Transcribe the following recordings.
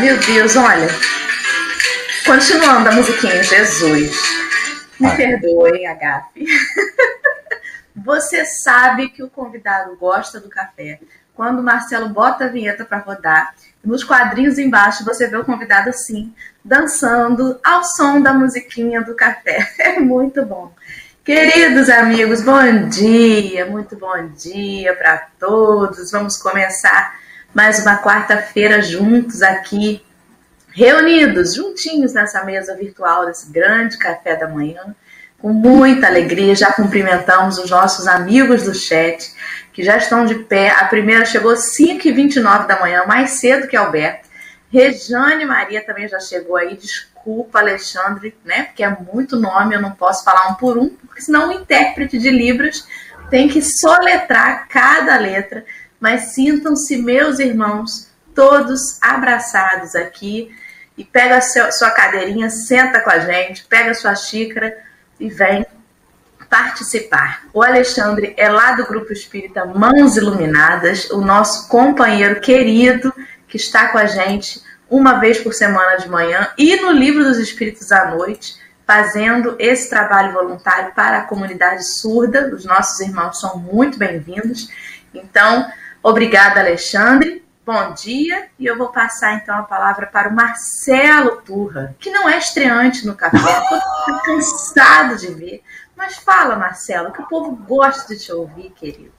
Meu Deus, olha. Continuando a musiquinha, Jesus. Me Ai. perdoem, Agape. Você sabe que o convidado gosta do café. Quando o Marcelo bota a vinheta para rodar, nos quadrinhos embaixo você vê o convidado assim, dançando ao som da musiquinha do café. É muito bom. Queridos amigos, bom dia, muito bom dia para todos. Vamos começar mais uma quarta-feira juntos aqui, reunidos, juntinhos nessa mesa virtual desse grande café da manhã, com muita alegria. Já cumprimentamos os nossos amigos do chat que já estão de pé. A primeira chegou às 5h29 da manhã, mais cedo que Alberto. Rejane Maria também já chegou aí. Desculpa, Alexandre, né? Porque é muito nome, eu não posso falar um por um, porque senão o intérprete de Libras tem que soletrar cada letra. Mas sintam-se, meus irmãos, todos abraçados aqui. E pega a sua cadeirinha, senta com a gente, pega a sua xícara e vem participar. O Alexandre é lá do Grupo Espírita Mãos Iluminadas, o nosso companheiro querido que está com a gente uma vez por semana de manhã e no Livro dos Espíritos à noite, fazendo esse trabalho voluntário para a comunidade surda. Os nossos irmãos são muito bem-vindos. Então, obrigada, Alexandre. Bom dia, e eu vou passar então a palavra para o Marcelo Turra, que não é estreante no café, estou cansado de ver. Mas fala, Marcelo, que o povo gosta de te ouvir, querido.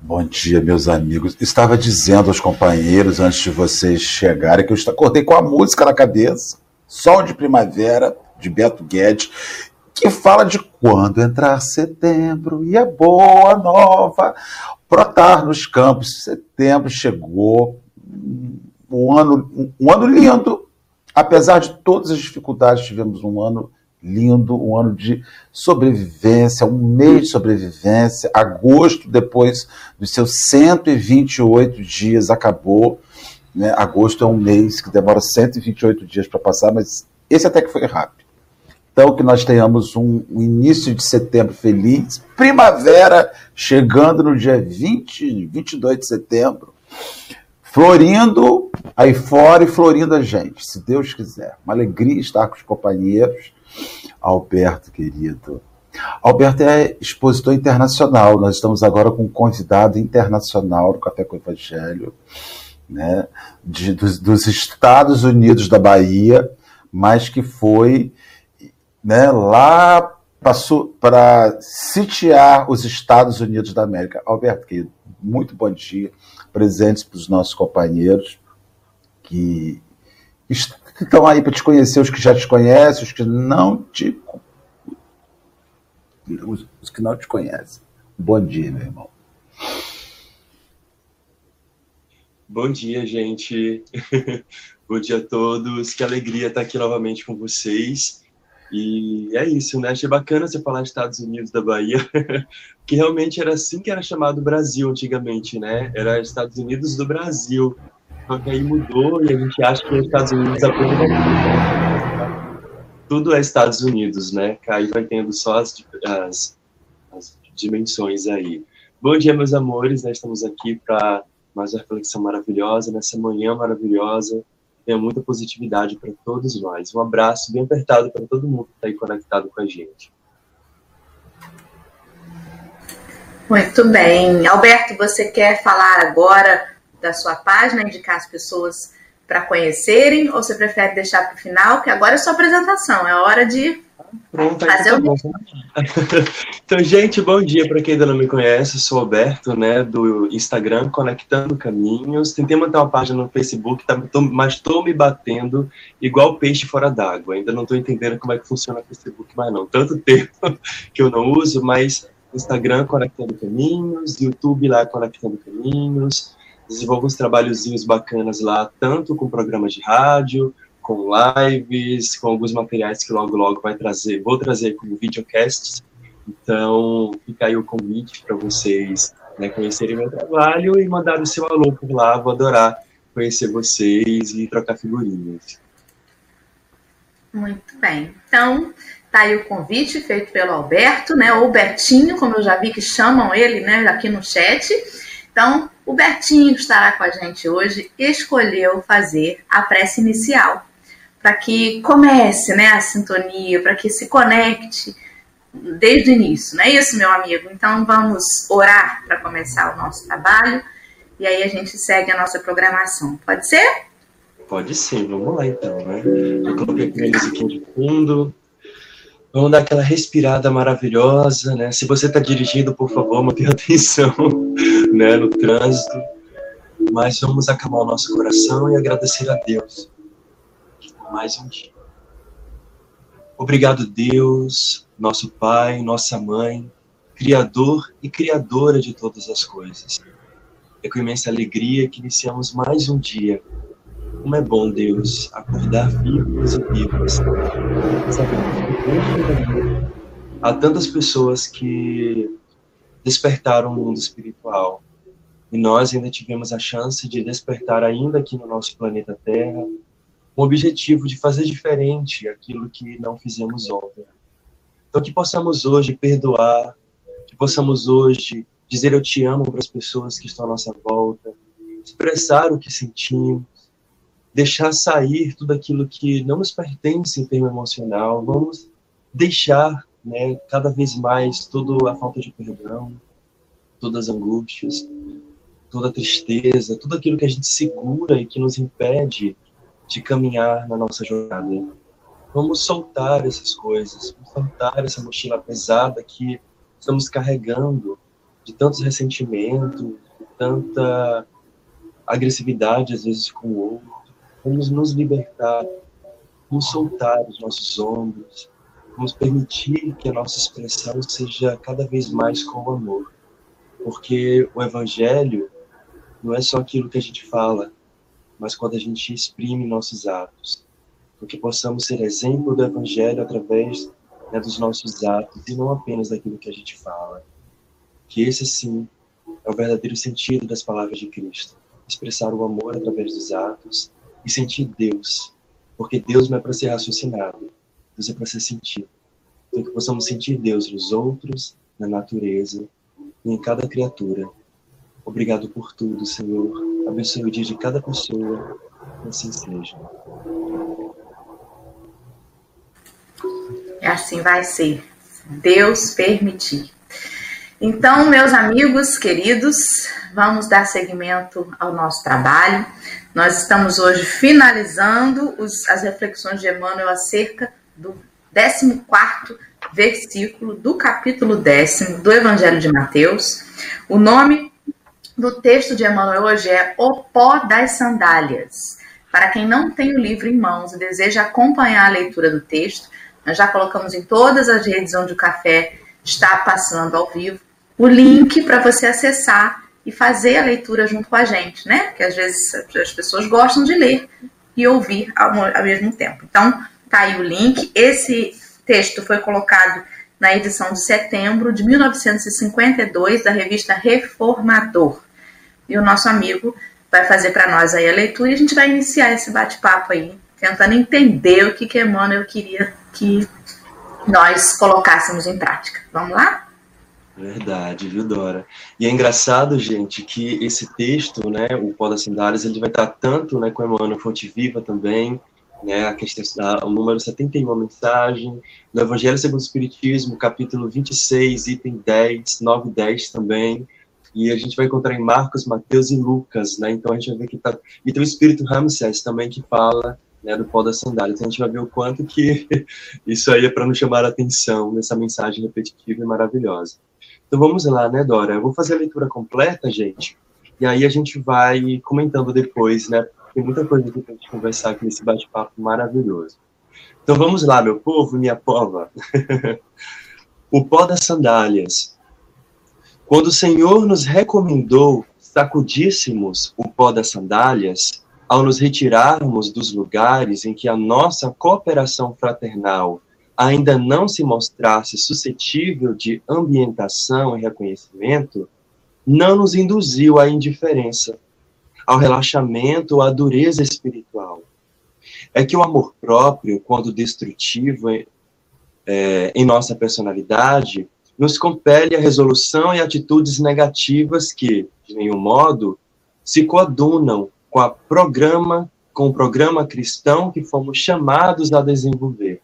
Bom dia, meus amigos. Estava dizendo aos companheiros antes de vocês chegarem que eu acordei com a música na cabeça. Sol de Primavera, de Beto Guedes, que fala de quando entrar setembro e a boa nova brotar nos campos. Setembro chegou, um ano, um ano lindo. Apesar de todas as dificuldades, tivemos um ano lindo, um ano de sobrevivência, um mês de sobrevivência. Agosto, depois dos seus 128 dias, acabou. Né? Agosto é um mês que demora 128 dias para passar, mas esse até que foi rápido. Então, que nós tenhamos um, um, início de setembro feliz, primavera chegando no dia 20, 22 de setembro, florindo aí fora e florindo a gente, se Deus quiser. Uma alegria estar com os companheiros Alberto, querido. Alberto é expositor internacional. Nós estamos agora com um convidado internacional do Café com o Evangelho, né, de, dos, dos, Estados Unidos da Bahia, mas que foi né, lá para sitiar os Estados Unidos da América. Alberto, muito bom dia. Presentes para os nossos companheiros que estão aí para te conhecer, os que já te conhecem, os que não te os que não te conhecem. Bom dia, meu irmão. Bom dia, gente. Bom dia a todos. Que alegria estar aqui novamente com vocês. E é isso, né? Achei bacana você falar Estados Unidos da Bahia, que realmente era assim que era chamado Brasil antigamente, né? Era Estados Unidos do Brasil. Só que aí mudou e a gente acha que os Estados Unidos apenas tudo é Estados Unidos, né? Aí vai tendo só as, as, as dimensões aí. Bom dia, meus amores, nós estamos aqui para mais uma reflexão maravilhosa, nessa manhã maravilhosa. Tenha muita positividade para todos nós. Um abraço bem apertado para todo mundo que está aí conectado com a gente. Muito bem. Alberto, você quer falar agora da sua página, indicar as pessoas para conhecerem, ou você prefere deixar para o final, que agora é sua apresentação, é hora de Pronto, fazer tá o... Então, gente, bom dia para quem ainda não me conhece, eu sou Alberto, né, do Instagram Conectando Caminhos. Tentei montar uma página no Facebook, tá, tô, mas estou me batendo igual peixe fora d'água. Ainda não estou entendendo como é que funciona o Facebook mais não. Tanto tempo que eu não uso, mas Instagram Conectando Caminhos, YouTube lá Conectando Caminhos, desenvolvo uns trabalhozinhos bacanas lá, tanto com programas de rádio, com lives, com alguns materiais que logo logo vai trazer, vou trazer como videocasts. Então, fica aí o convite para vocês né, conhecerem meu trabalho e mandar o seu alô por lá. Vou adorar conhecer vocês e trocar figurinhas. Muito bem. Então, tá aí o convite feito pelo Alberto, né? Ou Betinho, como eu já vi que chamam ele, né, aqui no chat. Então, O Bertinho, que estará com a gente hoje, escolheu fazer a prece inicial para que comece né, a sintonia, para que se conecte desde o início, não é isso, meu amigo? Então vamos orar para começar o nosso trabalho e aí a gente segue a nossa programação. Pode ser? Pode sim, vamos lá então, né? Eu coloquei aqui a musiquinha de fundo. Vamos dar aquela respirada maravilhosa, né? Se você está dirigindo, por favor, mantenha atenção, né, no trânsito. Mas vamos acalmar o nosso coração e agradecer a Deus mais um dia. Obrigado, Deus, nosso Pai, nossa Mãe, Criador e Criadora de todas as coisas. É com imensa alegria que iniciamos mais um dia como é bom, Deus, acordar vivos e vivas. Há tantas pessoas que despertaram o mundo espiritual e nós ainda tivemos a chance de despertar ainda aqui no nosso planeta Terra o objetivo de fazer diferente aquilo que não fizemos ontem. Então que possamos hoje perdoar, que possamos hoje dizer eu te amo para as pessoas que estão à nossa volta, expressar o que sentimos, deixar sair tudo aquilo que não nos pertence em termo emocional, vamos deixar né, cada vez mais toda a falta de perdão, todas as angústias, toda a tristeza, tudo aquilo que a gente segura e que nos impede de caminhar na nossa jornada. Vamos soltar essas coisas, vamos soltar essa mochila pesada que estamos carregando de tantos ressentimentos, de tanta agressividade às vezes com o outro Vamos nos libertar, vamos soltar os nossos ombros, vamos permitir que a nossa expressão seja cada vez mais com amor. Porque o Evangelho não é só aquilo que a gente fala, mas quando a gente exprime nossos atos. Porque possamos ser exemplo do Evangelho através né, dos nossos atos e não apenas daquilo que a gente fala. Que esse, sim, é o verdadeiro sentido das palavras de Cristo. Expressar o amor através dos atos e sentir Deus. Porque Deus não é para ser raciocinado, Deus é para ser sentido. Então, que possamos sentir Deus nos outros, na natureza e em cada criatura. Obrigado por tudo, Senhor. Abençoe o dia de cada pessoa. Assim seja. E assim vai ser. Deus permitir. Então, meus amigos queridos, vamos dar seguimento ao nosso trabalho. Nós estamos hoje finalizando os, as reflexões de Emmanuel acerca do 14 versículo do capítulo décimo do Evangelho de Mateus. O nome do texto de Emmanuel hoje é O Pó das Sandálias. Para quem não tem o livro em mãos e deseja acompanhar a leitura do texto, nós já colocamos em todas as redes onde o café está passando ao vivo o link para você acessar e fazer a leitura junto com a gente, né? Porque às vezes as pessoas gostam de ler e ouvir ao, ao mesmo tempo. Então, tá aí o link. Esse texto foi colocado na edição de setembro de 1952 da revista Reformador. E o nosso amigo vai fazer para nós aí a leitura e a gente vai iniciar esse bate-papo aí, tentando entender o que, que Emmanuel queria que nós colocássemos em prática. Vamos lá? Verdade, viu, Dora? E é engraçado, gente, que esse texto, né, o Pó das Sandálias, ele vai estar tanto né, com Emmanuel Fonte Viva também, né, a questão, a, o número 71, mensagem, no Evangelho segundo o Espiritismo, capítulo 26, item 10, 9 e 10 também, e a gente vai encontrar em Marcos, Mateus e Lucas, né, então a gente vai ver que tá, e tem o Espírito Ramsés também que fala, né, do pó das sandálias, então a gente vai ver o quanto que isso aí é para nos chamar a atenção nessa mensagem repetitiva e maravilhosa. Então vamos lá, né, Dora? Eu vou fazer a leitura completa, gente, e aí a gente vai comentando depois, né? Tem muita coisa aqui pra gente conversar aqui nesse bate-papo maravilhoso. Então vamos lá, meu povo, minha pova. o pó das sandálias. Quando o Senhor nos recomendou sacudíssemos o pó das sandálias, ao nos retirarmos dos lugares em que a nossa cooperação fraternal ainda não se mostrasse suscetível de ambientação e reconhecimento, não nos induziu à indiferença, ao relaxamento à dureza espiritual. É que o amor próprio, quando destrutivo é, em nossa personalidade, nos compele a resolução e atitudes negativas que, de nenhum modo, se coadunam com a programa, com o programa cristão que fomos chamados a desenvolver.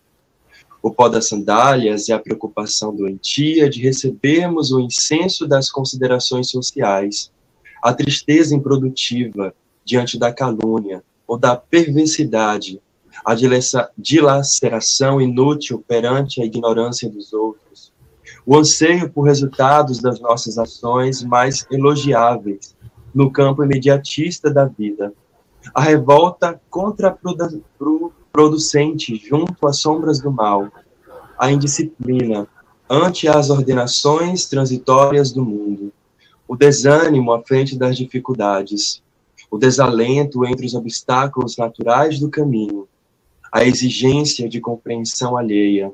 O pó das sandálias é a preocupação doentia de recebermos o incenso das considerações sociais, a tristeza improdutiva diante da calúnia ou da perversidade, a dilaceração inútil perante a ignorância dos outros, o anseio por resultados das nossas ações mais elogiáveis no campo imediatista da vida, a revolta contraproducente junto às sombras do mal, a indisciplina ante as ordenações transitórias do mundo, o desânimo à frente das dificuldades, o desalento entre os obstáculos naturais do caminho, a exigência de compreensão alheia.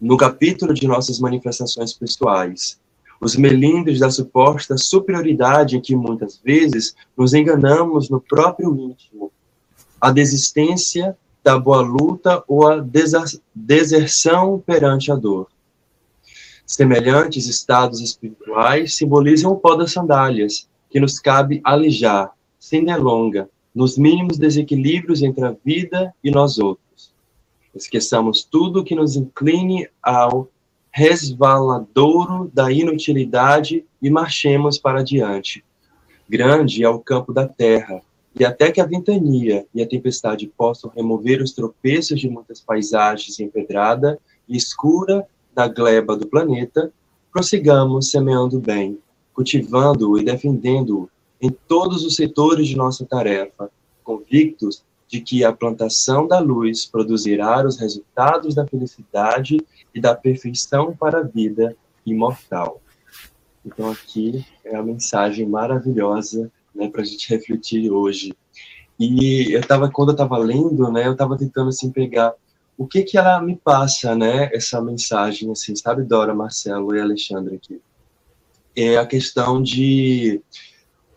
No capítulo de nossas manifestações pessoais, os melindres da suposta superioridade em que muitas vezes nos enganamos no próprio íntimo, a desistência da boa luta ou a deserção perante a dor. Semelhantes estados espirituais simbolizam o pó das sandálias, que nos cabe alijar, sem delonga, nos mínimos desequilíbrios entre a vida e nós outros. Esqueçamos tudo que nos incline ao resvaladouro da inutilidade e marchemos para diante. Grande é o campo da terra, e até que a ventania e a tempestade possam remover os tropeços de muitas paisagens empedrada e escura da gleba do planeta, prossigamos semeando bem, cultivando-o e defendendo-o em todos os setores de nossa tarefa, convictos de que a plantação da luz produzirá os resultados da felicidade e da perfeição para a vida imortal. Então aqui é a mensagem maravilhosa, né, para a gente refletir hoje. E eu estava quando eu estava lendo, né, eu estava tentando assim pegar o que que ela me passa, né, essa mensagem assim, sabe, Dora, Marcelo e Alexandre aqui. É a questão de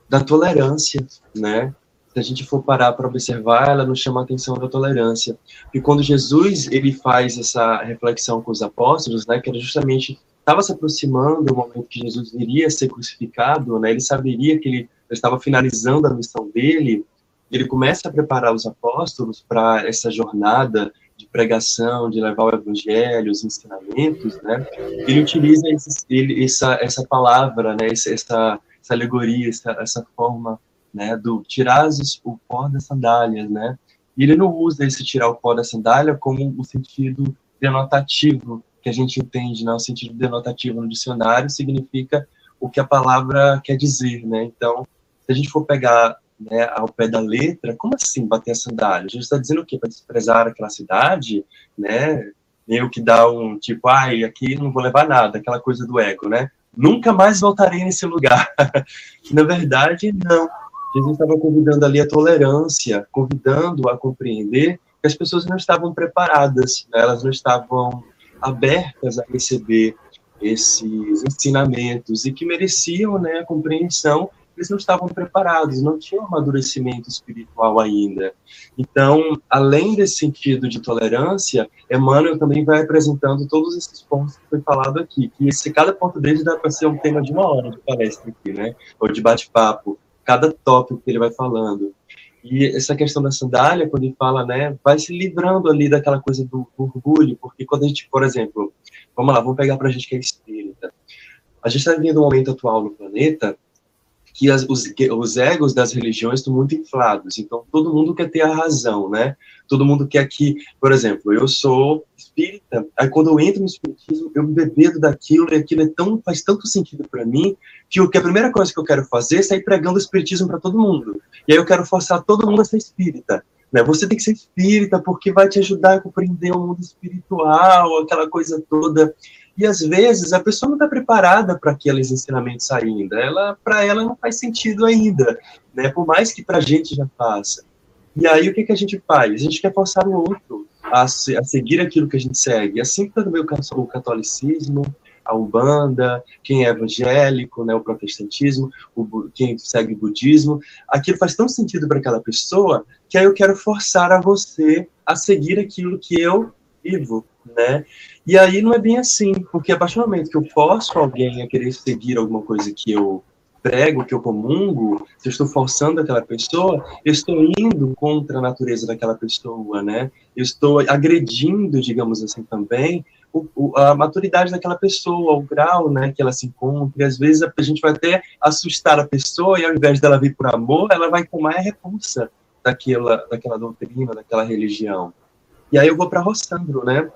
da tolerância, né? Se a gente for parar para observar, ela nos chama a atenção da tolerância. E quando Jesus ele faz essa reflexão com os apóstolos, né, que era justamente estava se aproximando do momento que Jesus iria ser crucificado, né? Ele saberia que ele estava finalizando a missão dele. Ele começa a preparar os apóstolos para essa jornada de pregação, de levar o evangelho, os ensinamentos, né? Ele utiliza ele, essa essa palavra, né? Essa, essa alegoria, essa, essa forma, né, do tirar o pó das sandálias, né? E ele não usa esse tirar o pó da sandália como o sentido denotativo que a gente entende, né? O sentido denotativo no dicionário significa o que a palavra quer dizer, né? Então, se a gente for pegar né, ao pé da letra, como assim bater a sandália? A gente está dizendo o quê? Para desprezar aquela cidade, né? Meio que dá um tipo, ai, aqui não vou levar nada, aquela coisa do ego, né? nunca mais voltarei nesse lugar. Na verdade, não. Jesus estava convidando ali a tolerância, convidando a compreender que as pessoas não estavam preparadas, né? elas não estavam abertas a receber esses ensinamentos e que mereciam né, a compreensão eles não estavam preparados, não tinham amadurecimento espiritual ainda. Então, além desse sentido de tolerância, Emmanuel também vai apresentando todos esses pontos que foi falado aqui, que esse, cada ponto deles dá para ser um tema de uma hora de palestra aqui, né? Ou de bate-papo, cada tópico que ele vai falando. E essa questão da sandália, quando ele fala, né, vai se livrando ali daquela coisa do, do orgulho, porque quando a gente, por exemplo, vamos lá, vamos pegar para a gente que é espírita. A gente está vivendo um momento atual no planeta que as, os, os egos das religiões estão muito inflados. Então, todo mundo quer ter a razão, né? Todo mundo quer que, por exemplo, eu sou espírita, aí quando eu entro no espiritismo, eu me bebedo daquilo e aquilo é tão, faz tanto sentido para mim que, o, que a primeira coisa que eu quero fazer é sair pregando o espiritismo para todo mundo. E aí eu quero forçar todo mundo a ser espírita. Né? Você tem que ser espírita porque vai te ajudar a compreender o mundo espiritual, aquela coisa toda. E às vezes a pessoa não está preparada para aqueles ensinamentos ainda. Ela, para ela não faz sentido ainda, né? Por mais que para a gente já faça. E aí o que, que a gente faz? A gente quer forçar o outro a, a seguir aquilo que a gente segue. Assim também o catolicismo, a umbanda, quem é evangélico, né, o protestantismo, o, quem segue o budismo, aquilo faz tão sentido para aquela pessoa que aí eu quero forçar a você a seguir aquilo que eu vivo, né? E aí não é bem assim, porque a partir do momento que eu forço alguém a querer seguir alguma coisa que eu prego, que eu comungo, se eu estou forçando aquela pessoa, eu estou indo contra a natureza daquela pessoa, né? Eu estou agredindo, digamos assim, também o, o, a maturidade daquela pessoa, o grau, né, que ela se encontra. E às vezes a, a gente vai até assustar a pessoa e ao invés dela vir por amor, ela vai tomar a repulsa daquela, daquela doutrina, daquela religião. E aí eu vou para Rossandro, né?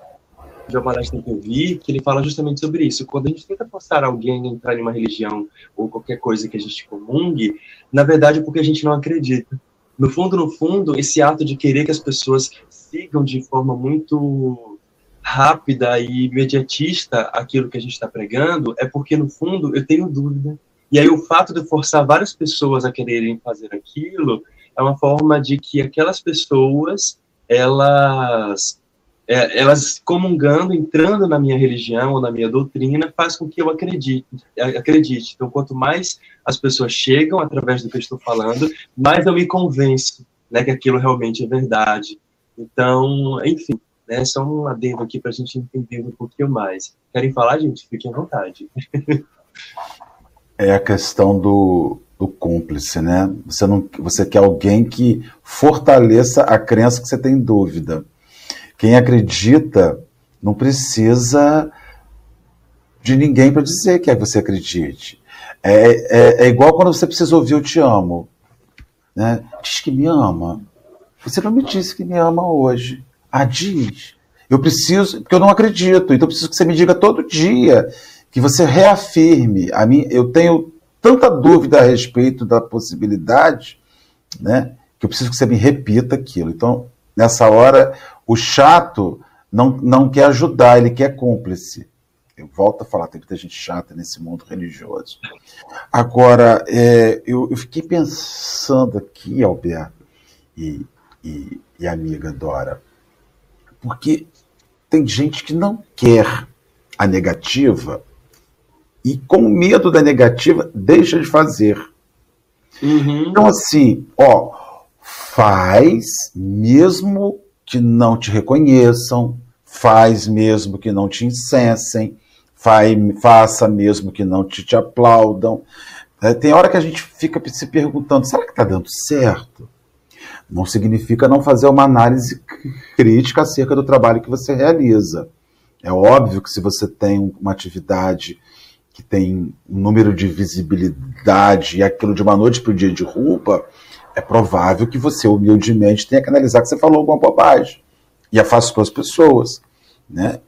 De uma palestra que eu vi, que ele fala justamente sobre isso. Quando a gente tenta forçar alguém a entrar em uma religião ou qualquer coisa que a gente comungue, na verdade é porque a gente não acredita. No fundo, no fundo, esse ato de querer que as pessoas sigam de forma muito rápida e imediatista aquilo que a gente está pregando é porque, no fundo, eu tenho dúvida. E aí o fato de forçar várias pessoas a quererem fazer aquilo é uma forma de que aquelas pessoas, elas é, elas comungando, entrando na minha religião ou na minha doutrina, faz com que eu acredite, acredite. Então, quanto mais as pessoas chegam através do que eu estou falando, mais eu me convenço né, que aquilo realmente é verdade. Então, enfim, né, só um adendo aqui para a gente entender um pouquinho mais. Querem falar, gente? Fiquem à vontade. É a questão do, do cúmplice, né? Você, não, você quer alguém que fortaleça a crença que você tem dúvida. Quem acredita não precisa de ninguém para dizer que é que você acredite. É, é, é, igual quando você precisa ouvir eu te amo. Né? Diz que me ama. Você não me disse que me ama hoje. Ah, diz. Eu preciso, porque eu não acredito, então eu preciso que você me diga todo dia, que você reafirme. A mim, eu tenho tanta dúvida a respeito da possibilidade, né, que eu preciso que você me repita aquilo. Então, nessa hora, o chato não, não quer ajudar, ele quer cúmplice. Eu volto a falar, tem muita gente chata nesse mundo religioso. Agora, é, eu, eu, fiquei pensando aqui, Alberto e, e, e amiga Dora, porque tem gente que não quer a negativa e com medo da negativa deixa de fazer. Uhum. Então, assim, ó, faz mesmo que não te reconheçam, faz mesmo que não te incensem, faz, faça mesmo que não te, te aplaudam. É, tem hora que a gente fica se perguntando: será que está dando certo? Não significa não fazer uma análise crítica acerca do trabalho que você realiza. É óbvio que se você tem uma atividade que tem um número de visibilidade e aquilo de uma noite para o dia de roupa, é provável que você humildemente tenha que analisar que você falou alguma bobagem e afastou as pessoas, né?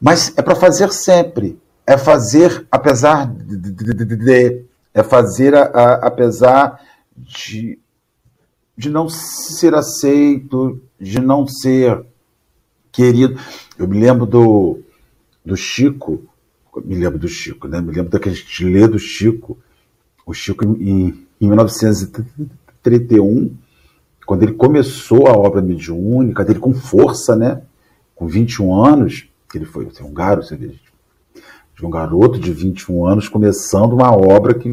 Mas é para fazer sempre, é fazer apesar de, de, de, de é fazer a, a, apesar de, de não ser aceito, de não ser querido. Eu me lembro do, do Chico, me lembro do Chico, né? Me lembro daquele lê do Chico, o Chico em, em 1930 31, quando ele começou a obra mediúnica dele com força, né? Com 21 anos, ele foi assim, um garoto, de um garoto de 21 anos começando uma obra que,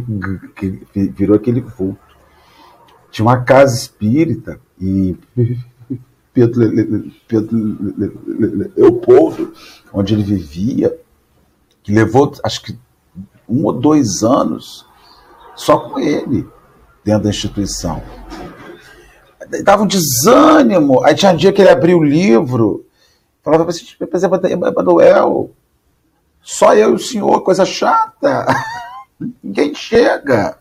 que virou aquele vulto. Tinha uma casa espírita e Pedro, Pedro Leopoldo, onde ele vivia, que levou acho que um ou dois anos só com ele dentro da instituição. Dava um desânimo. Aí tinha um dia que ele abriu o livro, falava assim, Emanuel, só eu e o senhor, coisa chata. Ninguém chega.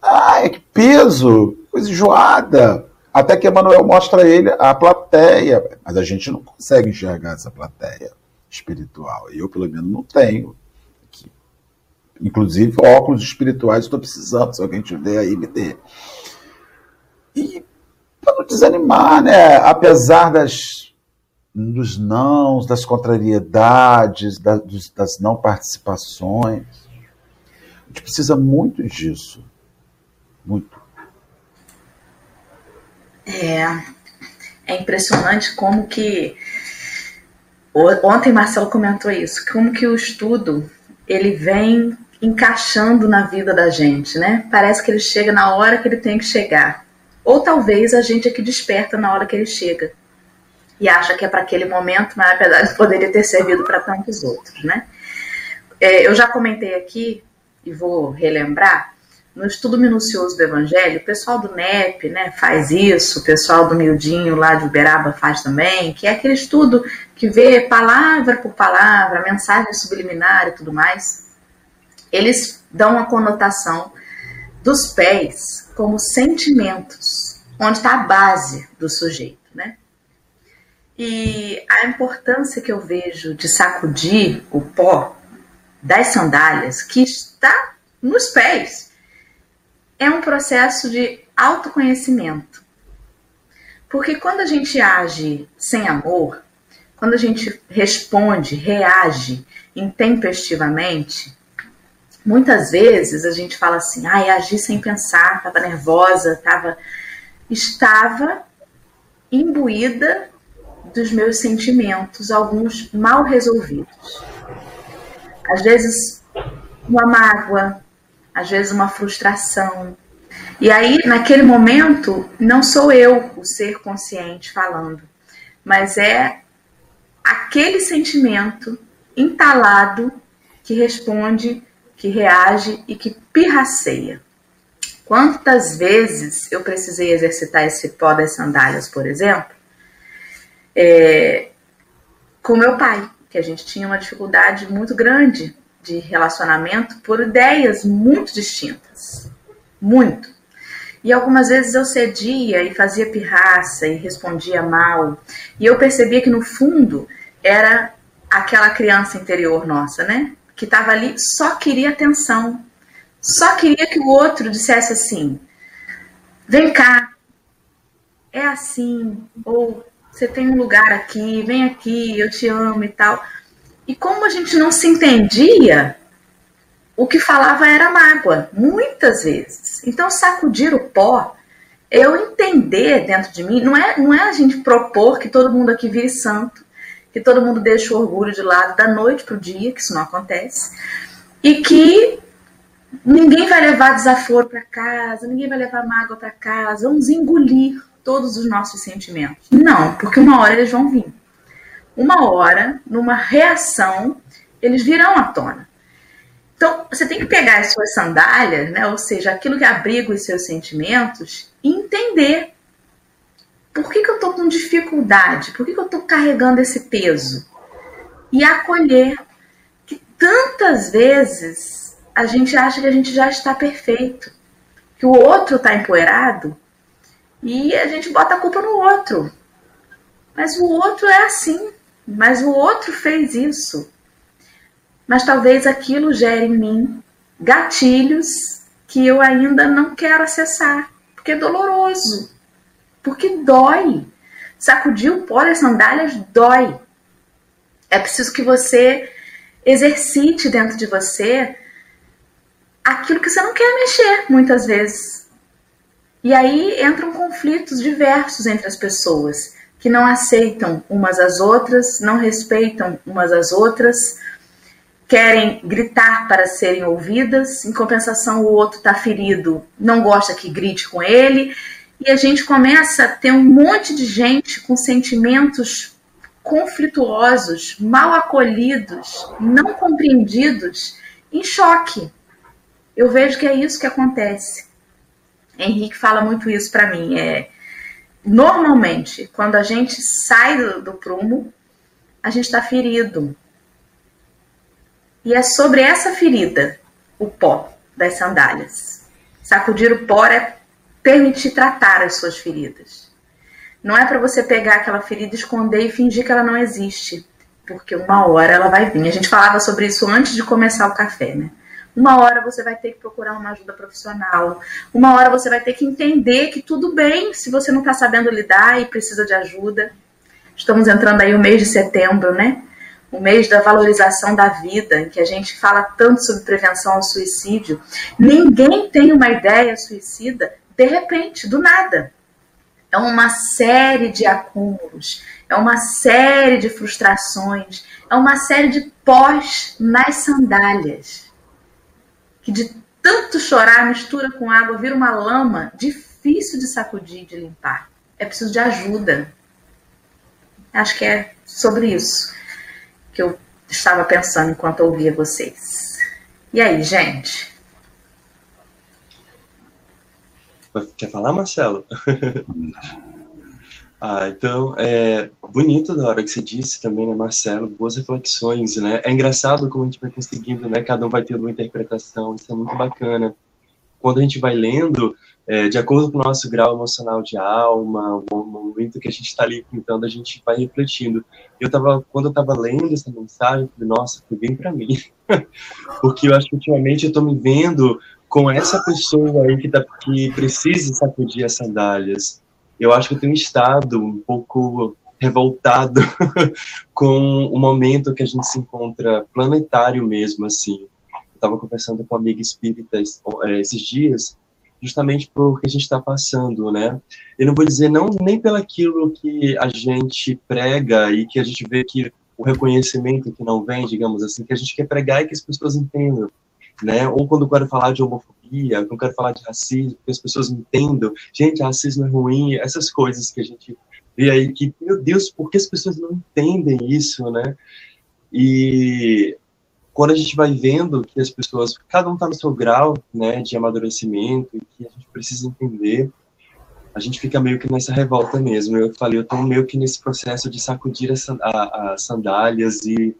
Ai, que peso, coisa enjoada. Até que Emanuel mostra a ele a plateia. Mas a gente não consegue enxergar essa plateia espiritual. Eu, pelo menos, não tenho. Inclusive, óculos espirituais estou precisando. Se alguém tiver aí, me dê. E para não desanimar, né? Apesar das, dos nãos, das contrariedades, das, das não participações, a gente precisa muito disso. Muito. É, é impressionante como que. Ontem Marcelo comentou isso, como que o estudo ele vem encaixando na vida da gente, né? Parece que ele chega na hora que ele tem que chegar. Ou talvez a gente é que desperta na hora que ele chega e acha que é para aquele momento, mas na verdade poderia ter servido para tantos outros, né? É, eu já comentei aqui e vou relembrar no estudo minucioso do Evangelho, o pessoal do NEP né, faz isso, o pessoal do Mildinho lá de Uberaba faz também, que é aquele estudo que vê palavra por palavra, mensagem subliminar e tudo mais. Eles dão uma conotação dos pés como sentimentos, onde está a base do sujeito, né? E a importância que eu vejo de sacudir o pó das sandálias, que está nos pés, é um processo de autoconhecimento. Porque quando a gente age sem amor, quando a gente responde, reage intempestivamente, muitas vezes a gente fala assim: ai, agi sem pensar, estava nervosa, tava... estava imbuída dos meus sentimentos, alguns mal resolvidos. Às vezes, uma mágoa, às vezes uma frustração. E aí, naquele momento, não sou eu o ser consciente falando, mas é aquele sentimento entalado que responde, que reage e que pirraceia. Quantas vezes eu precisei exercitar esse pó das sandálias, por exemplo, é, com meu pai, que a gente tinha uma dificuldade muito grande de relacionamento por ideias muito distintas. Muito. E algumas vezes eu cedia e fazia pirraça e respondia mal. E eu percebia que no fundo era aquela criança interior nossa, né? Que estava ali, só queria atenção. Só queria que o outro dissesse assim: vem cá, é assim, ou você tem um lugar aqui, vem aqui, eu te amo e tal. E como a gente não se entendia, o que falava era mágoa, muitas vezes. Então, sacudir o pó, eu entender dentro de mim, não é, não é a gente propor que todo mundo aqui vire santo, que todo mundo deixe o orgulho de lado da noite para o dia, que isso não acontece, e que ninguém vai levar desaforo para casa, ninguém vai levar mágoa para casa, vamos engolir todos os nossos sentimentos. Não, porque uma hora eles vão vir uma hora, numa reação, eles virão à tona. Então, você tem que pegar as suas sandálias, né, ou seja, aquilo que abriga os seus sentimentos, e entender por que, que eu estou com dificuldade, por que, que eu estou carregando esse peso. E acolher que tantas vezes a gente acha que a gente já está perfeito, que o outro está empoeirado, e a gente bota a culpa no outro. Mas o outro é assim mas o outro fez isso. Mas talvez aquilo gere em mim gatilhos que eu ainda não quero acessar, porque é doloroso, porque dói. Sacudir o pó das sandálias dói. É preciso que você exercite dentro de você aquilo que você não quer mexer muitas vezes. E aí entram conflitos diversos entre as pessoas que não aceitam umas às outras, não respeitam umas às outras, querem gritar para serem ouvidas, em compensação o outro está ferido, não gosta que grite com ele, e a gente começa a ter um monte de gente com sentimentos conflituosos, mal acolhidos, não compreendidos, em choque. Eu vejo que é isso que acontece. Henrique fala muito isso para mim. É, normalmente, quando a gente sai do, do prumo, a gente está ferido. E é sobre essa ferida o pó das sandálias. Sacudir o pó é permitir tratar as suas feridas. Não é para você pegar aquela ferida, esconder e fingir que ela não existe, porque uma hora ela vai vir. A gente falava sobre isso antes de começar o café, né? Uma hora você vai ter que procurar uma ajuda profissional. Uma hora você vai ter que entender que tudo bem se você não está sabendo lidar e precisa de ajuda. Estamos entrando aí o mês de setembro, né? O mês da valorização da vida, em que a gente fala tanto sobre prevenção ao suicídio. Ninguém tem uma ideia suicida de repente, do nada. É uma série de acúmulos, é uma série de frustrações, é uma série de pós nas sandálias que de tanto chorar mistura com água, vira uma lama difícil de sacudir, de limpar. É preciso de ajuda. Acho que é sobre isso que eu estava pensando enquanto ouvia vocês. E aí, gente? Quer falar, Marcelo? ah, então, é bonito da hora que você disse também, né, Marcelo? Boas reflexões, né? É engraçado como a gente vai conseguindo, né? Cada um vai tendo uma interpretação, isso é muito bacana. Quando a gente vai lendo, é, de acordo com o nosso grau emocional de alma, o momento que a gente está ali pintando, a gente vai refletindo. Eu tava, quando eu estava lendo essa mensagem, eu falei, nossa, foi bem para mim. Porque eu acho que ultimamente eu estou me vendo com essa pessoa aí que, tá, que precisa sacudir as sandálias. Eu acho que eu tenho estado um pouco revoltado com o momento que a gente se encontra planetário mesmo, assim. Eu estava conversando com uma amiga espírita é, esses dias, justamente porque a gente está passando, né? Eu não vou dizer não nem pelo aquilo que a gente prega e que a gente vê que o reconhecimento que não vem, digamos assim, que a gente quer pregar e que as pessoas entendam né? Ou quando eu quero falar de homofobia, quando eu quero falar de racismo, que as pessoas entendam, gente, racismo é ruim, essas coisas que a gente vê aí que, meu Deus, por que as pessoas não entendem isso, né? E quando a gente vai vendo que as pessoas, cada um está no seu grau, né, de amadurecimento e que a gente precisa entender, a gente fica meio que nessa revolta mesmo. Eu falei, eu estou meio que nesse processo de sacudir as sandálias e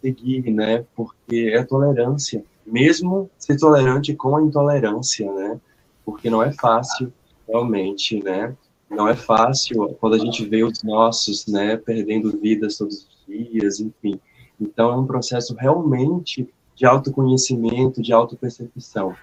seguir, né, porque é tolerância mesmo ser tolerante com a intolerância, né? Porque não é fácil, realmente, né? Não é fácil quando a gente vê os nossos, né, perdendo vidas todos os dias, enfim. Então é um processo realmente de autoconhecimento, de autopercepção.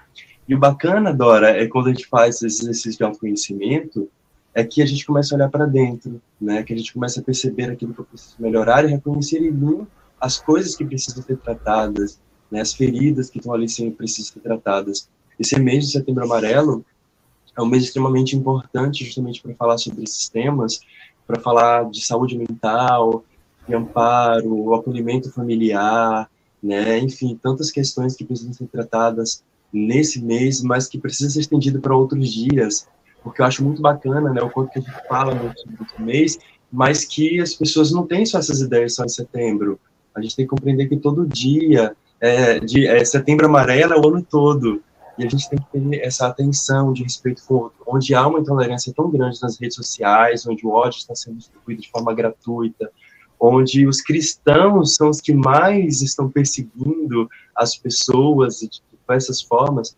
E o bacana, Dora, é quando a gente faz esse exercício de autoconhecimento, é que a gente começa a olhar para dentro, né? Que a gente começa a perceber aquilo que eu preciso melhorar e reconhecer em mim as coisas que precisam ser tratadas, né, as feridas que estão ali sempre precisam ser tratadas. Esse mês de Setembro Amarelo é um mês extremamente importante justamente para falar sobre esses temas, para falar de saúde mental, de amparo, acolhimento familiar, né, enfim, tantas questões que precisam ser tratadas nesse mês, mas que precisa ser estendido para outros dias, porque eu acho muito bacana, né, o quanto que a gente fala esse mês, mas que as pessoas não têm só essas ideias só em setembro. A gente tem que compreender que todo dia é, de é, setembro amarelo é o ano todo. E a gente tem que ter essa atenção de respeito com o outro. Onde há uma intolerância tão grande nas redes sociais, onde o ódio está sendo distribuído de forma gratuita, onde os cristãos são os que mais estão perseguindo as pessoas de diversas formas.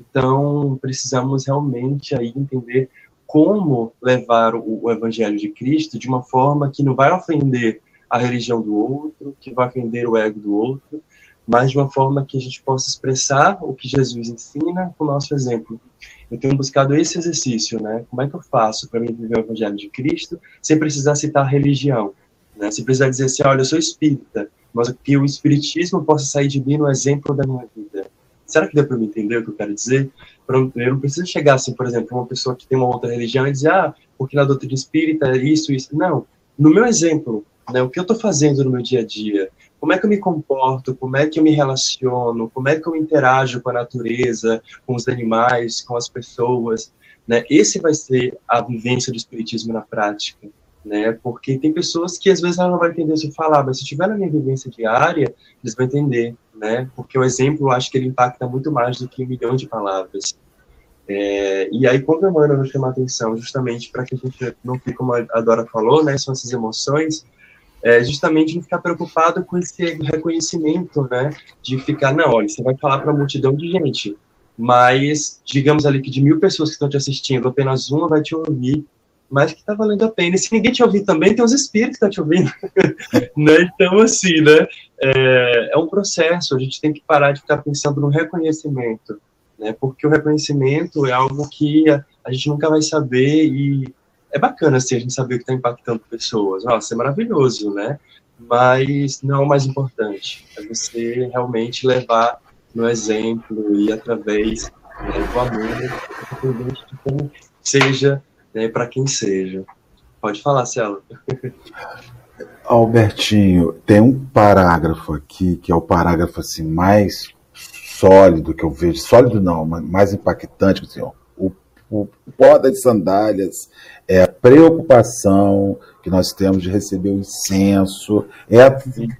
Então, precisamos realmente aí entender como levar o, o evangelho de Cristo de uma forma que não vai ofender a religião do outro, que vai ofender o ego do outro, mas de uma forma que a gente possa expressar o que Jesus ensina com o nosso exemplo. Eu tenho buscado esse exercício, né? Como é que eu faço para mim viver o Evangelho de Cristo sem precisar citar religião, né? Sem precisar dizer assim, olha, eu sou espírita, mas que o espiritismo possa sair de mim no exemplo da minha vida. Será que deu para me entender o que eu quero dizer? Eu não preciso chegar assim, por exemplo, uma pessoa que tem uma outra religião e dizer, ah, porque na doutrina espírita é isso, isso. Não. No meu exemplo, né, o que eu estou fazendo no meu dia a dia, como é que eu me comporto, como é que eu me relaciono, como é que eu interajo com a natureza, com os animais, com as pessoas, né? Esse vai ser a vivência do espiritismo na prática, né? Porque tem pessoas que às vezes ela não vai entender se eu falar, mas se tiver na minha vivência diária, eles vão entender, né? Porque o exemplo, eu acho que ele impacta muito mais do que um milhão de palavras. É, e aí, quando Emmanuel nos chama atenção, justamente para que a gente não fique, como a Dora falou, né, são essas emoções, é justamente não ficar preocupado com esse reconhecimento, né? De ficar, não, olha, você vai falar para uma multidão de gente, mas digamos ali que de mil pessoas que estão te assistindo, apenas uma vai te ouvir, mas que está valendo a pena. E se ninguém te ouvir também, tem os espíritos que estão tá te ouvindo. né? Então, assim, né? É, é, um processo, a gente tem que parar de ficar pensando no reconhecimento, né? Porque o reconhecimento é algo que a, a gente nunca vai saber e é bacana assim, a gente saber que está impactando pessoas. Nossa, é maravilhoso, né? Mas não é o mais importante. É você realmente levar no exemplo e através né, do amor, independente de como seja, né, para quem seja. Pode falar, Cielo. Albertinho, tem um parágrafo aqui que é o parágrafo assim mais sólido que eu vejo, sólido não, mas mais impactante, assim, ó, o pó das sandálias, é a preocupação que nós temos de receber o incenso, é a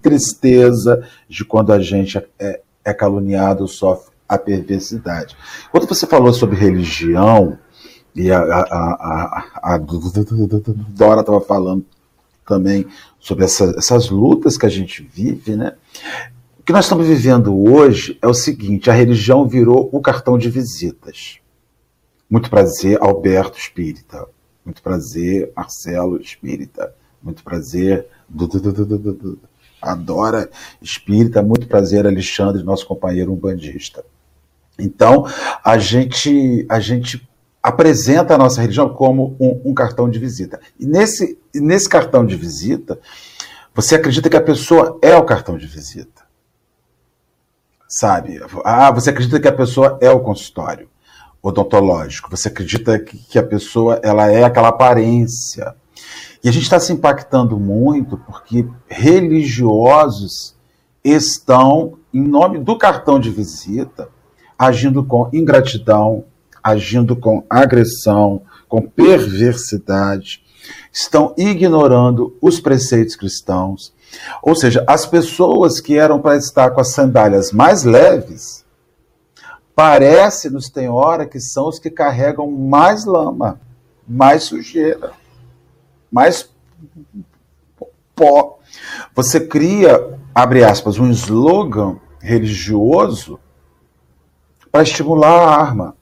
tristeza de quando a gente é, é caluniado, sofre a perversidade. Quando você falou sobre religião, e a, a, a, a Dora estava falando também sobre essa, essas lutas que a gente vive, né? O que nós estamos vivendo hoje é o seguinte: a religião virou o cartão de visitas. Muito prazer, Alberto Espírita. Muito prazer, Marcelo Espírita. Muito prazer, Adora Espírita. Muito prazer, Alexandre, nosso companheiro umbandista. Então, a gente, a gente apresenta a nossa religião como um, um cartão de visita. E nesse, nesse cartão de visita, você acredita que a pessoa é o cartão de visita. Sabe? Ah, você acredita que a pessoa é o consultório odontológico. Você acredita que, que a pessoa ela é aquela aparência. E a gente está se impactando muito porque religiosos estão, em nome do cartão de visita, agindo com ingratidão, agindo com agressão, com perversidade, estão ignorando os preceitos cristãos. Ou seja, as pessoas que eram para estar com as sandálias mais leves, parece-nos, tem hora, que são os que carregam mais lama, mais sujeira, mais pó. Você cria, abre aspas, um slogan religioso para estimular a arma.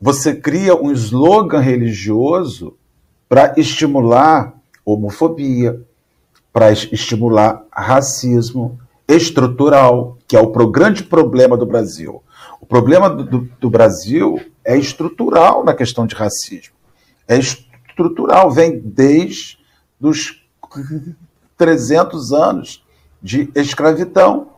Você cria um slogan religioso para estimular homofobia, para estimular racismo estrutural, que é o grande problema do Brasil. O problema do, do, Brasil é estrutural na questão de racismo. É estrutural, vem desde os 300 anos de escravidão.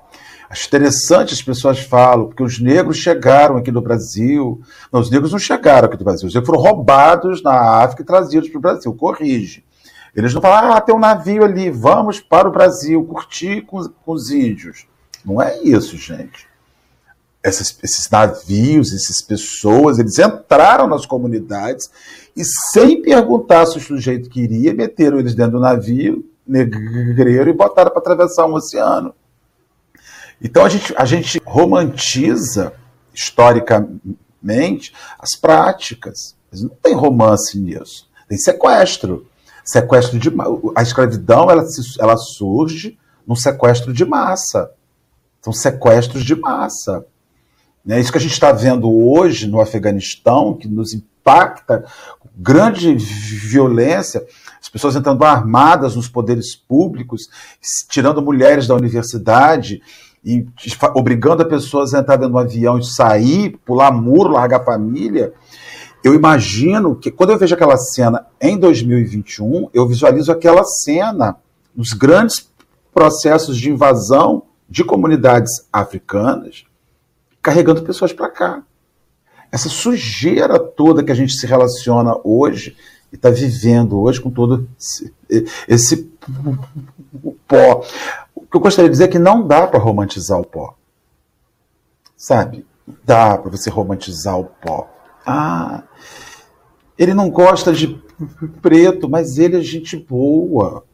Acho interessante as pessoas falam, porque os negros chegaram aqui no Brasil. Não, os negros não chegaram aqui no Brasil, os negros foram roubados na África e trazidos para o Brasil. Corrige. Eles não falam, ah, tem um navio ali, vamos para o Brasil curtir com, com os índios. Não é isso, gente. Esses navios, essas pessoas, eles entraram nas comunidades e, sem perguntar se o sujeito queria, meteram eles dentro do navio, negreiro, e botaram para atravessar um oceano. Então a gente, a gente romantiza historicamente as práticas. Mas não tem romance nisso. Tem sequestro. Sequestro de a escravidão ela, ela surge num sequestro de massa. São sequestros de massa. É isso que a gente está vendo hoje no Afeganistão, que nos impacta grande violência, as pessoas entrando armadas nos poderes públicos, tirando mulheres da universidade, e obrigando as pessoas a entrar dentro do avião e sair, pular muro, largar a família, eu imagino que quando eu vejo aquela cena em 2021, eu visualizo aquela cena nos grandes processos de invasão de comunidades africanas, carregando pessoas para cá. Essa sujeira toda que a gente se relaciona hoje e está vivendo hoje com todo esse, esse pó que eu gostaria de dizer é que não dá para romantizar o pó. Sabe? Dá para você romantizar o pó. Ah, ele não gosta de preto, mas ele é gente boa.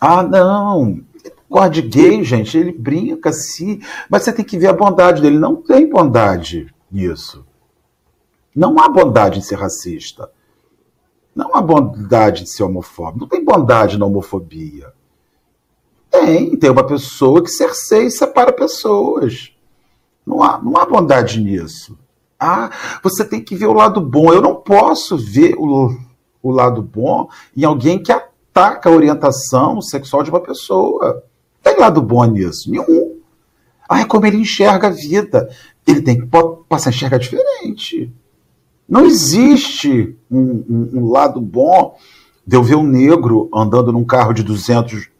Ah, não. Gosta de gay, gente, ele brinca assim. Mas você tem que ver a bondade dele. Não tem bondade nisso. Não há bondade em ser racista. Não há bondade em ser homofóbico. Não tem bondade na homofobia. Tem, tem uma pessoa que cerceia e separa pessoas. Não há, não há bondade nisso. Ah, você tem que ver o lado bom. Eu não posso ver o, o lado bom em alguém que ataca a orientação sexual de uma pessoa. Tem lado bom nisso? Nenhum. Ah, é como ele enxerga a vida. Ele tem que passar a enxergar diferente. Não existe um, um, um lado bom de eu ver um negro andando num carro de 200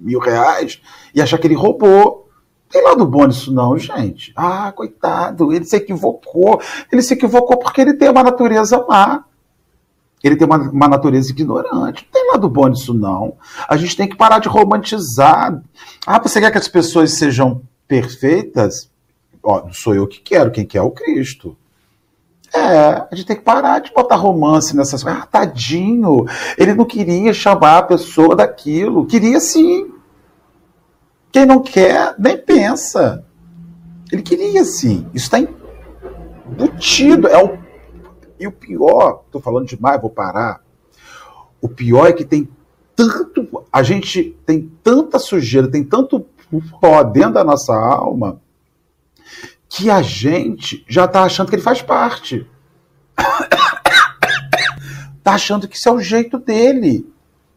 mil reais e achar que ele roubou. Tem lado bom nisso não, gente. Ah, coitado, ele se equivocou. Ele se equivocou porque ele tem uma natureza má. Ele tem uma, uma natureza ignorante. Não tem lado bom nisso não. A gente tem que parar de romantizar. Ah, você quer que as pessoas sejam perfeitas? Ó, não sou eu que quero, quem quer é o Cristo. É, a gente tem que parar de botar romance nessas coisas. Ah, tadinho, ele não queria chamar a pessoa daquilo. Queria sim. Quem não quer, nem pensa. Ele queria sim. Isso está embutido. É o, E o pior, estou falando demais, vou parar. O pior é que tem tanto. A gente tem tanta sujeira, tem tanto pó dentro da nossa alma, que a gente já está achando que ele faz parte. Está achando que isso é o jeito dele.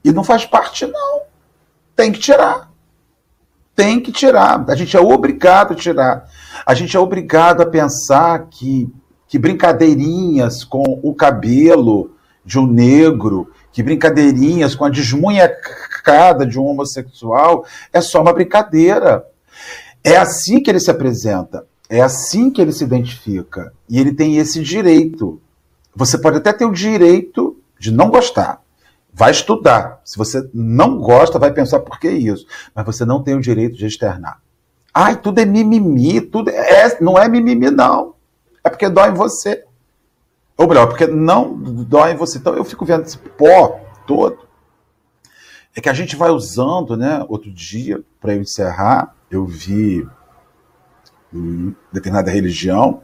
E não faz parte, não. Tem que tirar. Tem que tirar. A gente é obrigado a tirar. A gente é obrigado a pensar que, que brincadeirinhas com o cabelo de um negro, que brincadeirinhas com a desmunhecada de um homossexual é só uma brincadeira. É assim que ele se apresenta. É assim que ele se identifica. E ele tem esse direito. Você pode até ter o direito de não gostar. Vai estudar. Se você não gosta, vai pensar por que isso. Mas você não tem o direito de externar. Ai, tudo é mimimi, tudo é, não é mimimi, não. Porque dói em você. Ou melhor, porque não dói em você. Então eu fico vendo esse pó todo. É que a gente vai usando, né? Outro dia, para eu encerrar, eu vi em determinada religião,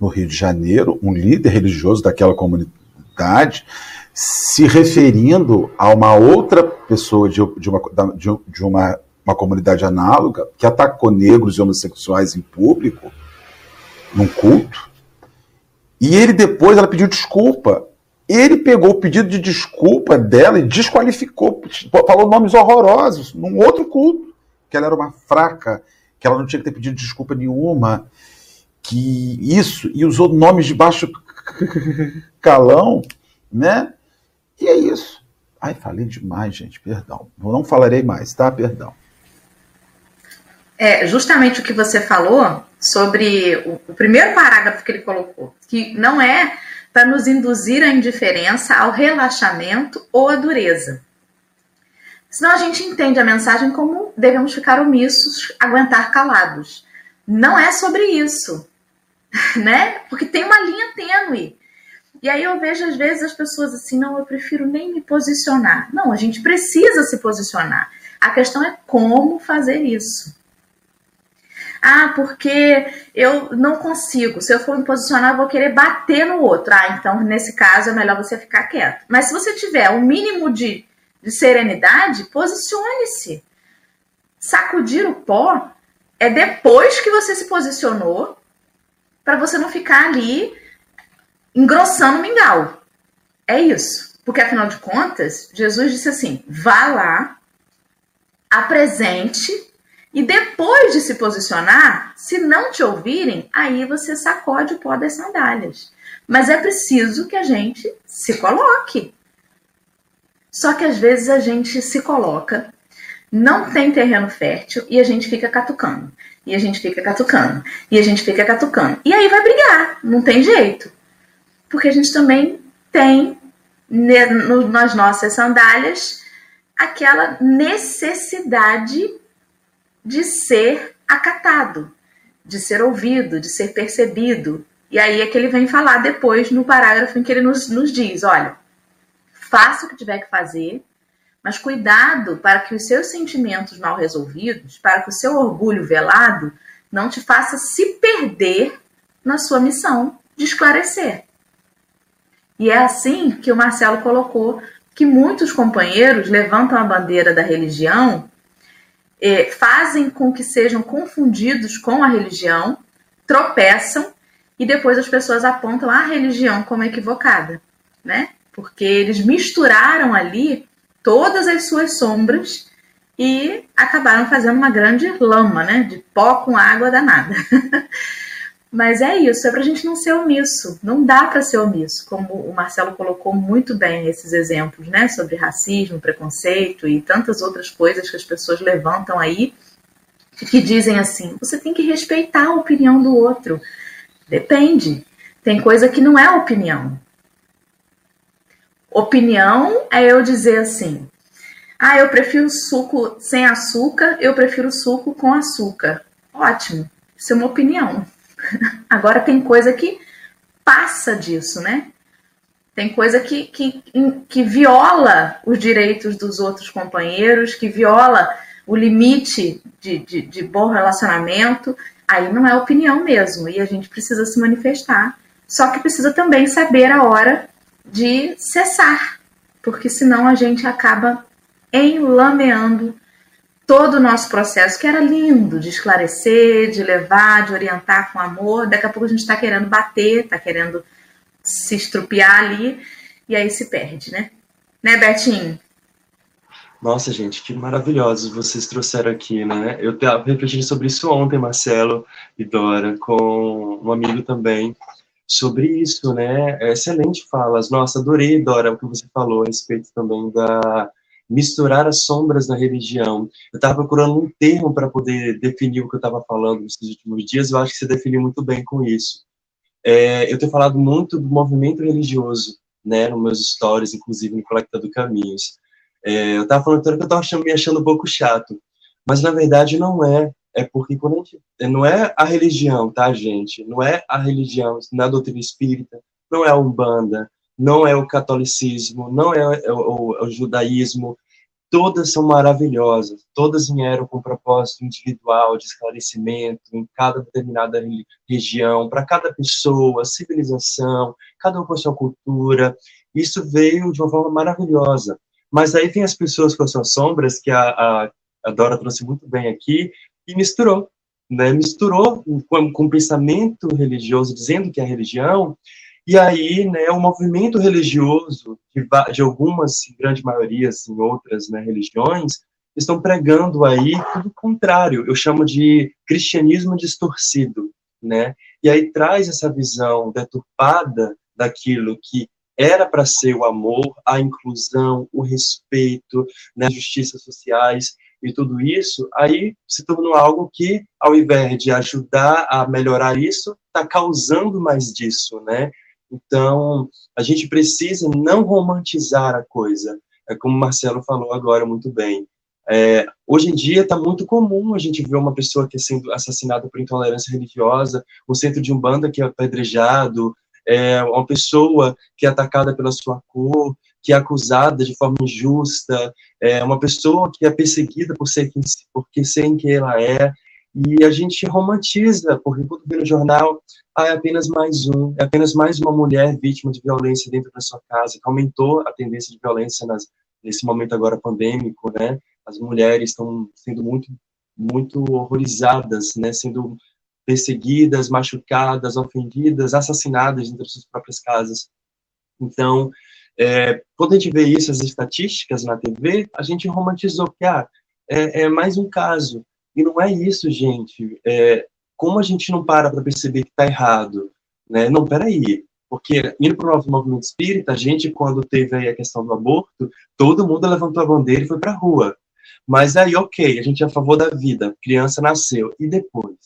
no Rio de Janeiro, um líder religioso daquela comunidade se referindo a uma outra pessoa de, de, uma, de uma, uma comunidade análoga que atacou negros e homossexuais em público, num culto, e ele depois, ela pediu desculpa. Ele pegou o pedido de desculpa dela e desqualificou, falou nomes horrorosos num outro culto, que ela era uma fraca, que ela não tinha que ter pedido desculpa nenhuma, que isso, e usou nomes de baixo calão, né? E é isso. Ai, falei demais, gente, perdão. Não falarei mais, tá? Perdão. É, justamente o que você falou sobre o, o primeiro parágrafo que ele colocou, que não é para nos induzir à indiferença, ao relaxamento ou à dureza. Senão a gente entende a mensagem como devemos ficar omissos, aguentar calados. Não é sobre isso, né? Porque tem uma linha tênue. E aí eu vejo às vezes as pessoas assim, não, eu prefiro nem me posicionar. Não, a gente precisa se posicionar. A questão é como fazer isso. Ah, porque eu não consigo. Se eu for me posicionar, eu vou querer bater no outro. Ah, então nesse caso é melhor você ficar quieto. Mas se você tiver o um mínimo de, de serenidade, posicione-se. Sacudir o pó é depois que você se posicionou para você não ficar ali engrossando o mingau. É isso. Porque afinal de contas, Jesus disse assim: vá lá, apresente e depois de se posicionar, se não te ouvirem, aí você sacode o pó das sandálias. Mas é preciso que a gente se coloque. Só que às vezes a gente se coloca, não tem terreno fértil e a gente fica catucando. E a gente fica catucando. E a gente fica catucando. E aí vai brigar, não tem jeito. Porque a gente também tem nas nossas sandálias aquela necessidade de ser acatado, de ser ouvido, de ser percebido. E aí é que ele vem falar depois no parágrafo em que ele nos, nos diz: olha, faça o que tiver que fazer, mas cuidado para que os seus sentimentos mal resolvidos, para que o seu orgulho velado não te faça se perder na sua missão de esclarecer. E é assim que o Marcelo colocou que muitos companheiros levantam a bandeira da religião é, fazem com que sejam confundidos com a religião, tropeçam e depois as pessoas apontam a religião como equivocada, né? Porque eles misturaram ali todas as suas sombras e acabaram fazendo uma grande lama, né? De pó com água danada. Mas é isso, é para a gente não ser omisso. Não dá para ser omisso, como o Marcelo colocou muito bem esses exemplos, né? Sobre racismo, preconceito e tantas outras coisas que as pessoas levantam aí que dizem assim: você tem que respeitar a opinião do outro. Depende. Tem coisa que não é opinião. Opinião é eu dizer assim: ah, eu prefiro suco sem açúcar, eu prefiro suco com açúcar. Ótimo, isso é uma opinião. Agora tem coisa que passa disso, né? Tem coisa que, que, que viola os direitos dos outros companheiros, que viola o limite de, de, de bom relacionamento. Aí não é opinião mesmo, e a gente precisa se manifestar Só que precisa também saber a hora de cessar, porque senão a gente acaba enlameando todo o nosso processo, que era lindo de esclarecer, de levar, de orientar com amor. Daqui a pouco a gente está querendo bater, está querendo se estrupiar ali, e aí se perde, né? Né, Betinho? Nossa, gente, que maravilhosos vocês trouxeram aqui, né? Eu estava refletindo sobre isso ontem, Marcelo e Dora, com um amigo também, sobre isso, né? É excelente falas. Nossa, adorei, Dora, o que você falou a respeito também da misturar as sombras da religião. Eu estava procurando um termo para poder definir o que eu estava falando nesses últimos dias, eu acho que você definiu muito bem com isso. É, eu tenho falado muito do movimento religioso, né, nos meus stories, inclusive no Conectado Caminhos. É, eu estava falando que eu estava me achando um pouco chato, mas na verdade não é. É porque quando a gente, não é a religião, tá, gente? Não é a religião, não é doutrina espírita, não é a Umbanda, não é o catolicismo, não é o, o, o judaísmo, todas são maravilhosas, todas vieram com propósito individual de esclarecimento em cada determinada região, para cada pessoa, civilização, cada um com a sua cultura. Isso veio de uma forma maravilhosa. Mas aí tem as pessoas com as suas sombras, que a, a, a Dora trouxe muito bem aqui, e misturou. Né? Misturou com, o pensamento religioso, dizendo que é religião, e aí, né, o movimento religioso de, de algumas, em grande maioria, assim, outras né, religiões, estão pregando aí tudo contrário. Eu chamo de cristianismo distorcido, né? E aí traz essa visão deturpada daquilo que era para ser o amor, a inclusão, o respeito, né, justiças sociais e tudo isso, aí se tornou algo que, ao invés de ajudar a melhorar isso, está causando mais disso, né? Então, a gente precisa não romantizar a coisa, é como o Marcelo falou agora muito bem. É, hoje em dia está muito comum a gente ver uma pessoa que é sendo assassinada por intolerância religiosa, o centro de Umbanda que é apedrejado, é, uma pessoa que é atacada pela sua cor, que é acusada de forma injusta, é, uma pessoa que é perseguida por ser porque ser quem ela é, e a gente romantiza, porque quando vê no jornal, ah, é apenas mais um, é apenas mais uma mulher vítima de violência dentro da sua casa, que aumentou a tendência de violência nas, nesse momento agora pandêmico, né? As mulheres estão sendo muito, muito horrorizadas, né? Sendo perseguidas, machucadas, ofendidas, assassinadas dentro das suas próprias casas. Então, é, quando a gente vê isso, as estatísticas na TV, a gente romantizou que ah, é, é mais um caso. E não é isso, gente. É, como a gente não para para perceber que está errado? Né? Não, peraí. Porque indo para o novo movimento espírita, a gente, quando teve a questão do aborto, todo mundo levantou a bandeira e foi para a rua. Mas aí, ok, a gente é a favor da vida, criança nasceu. E depois?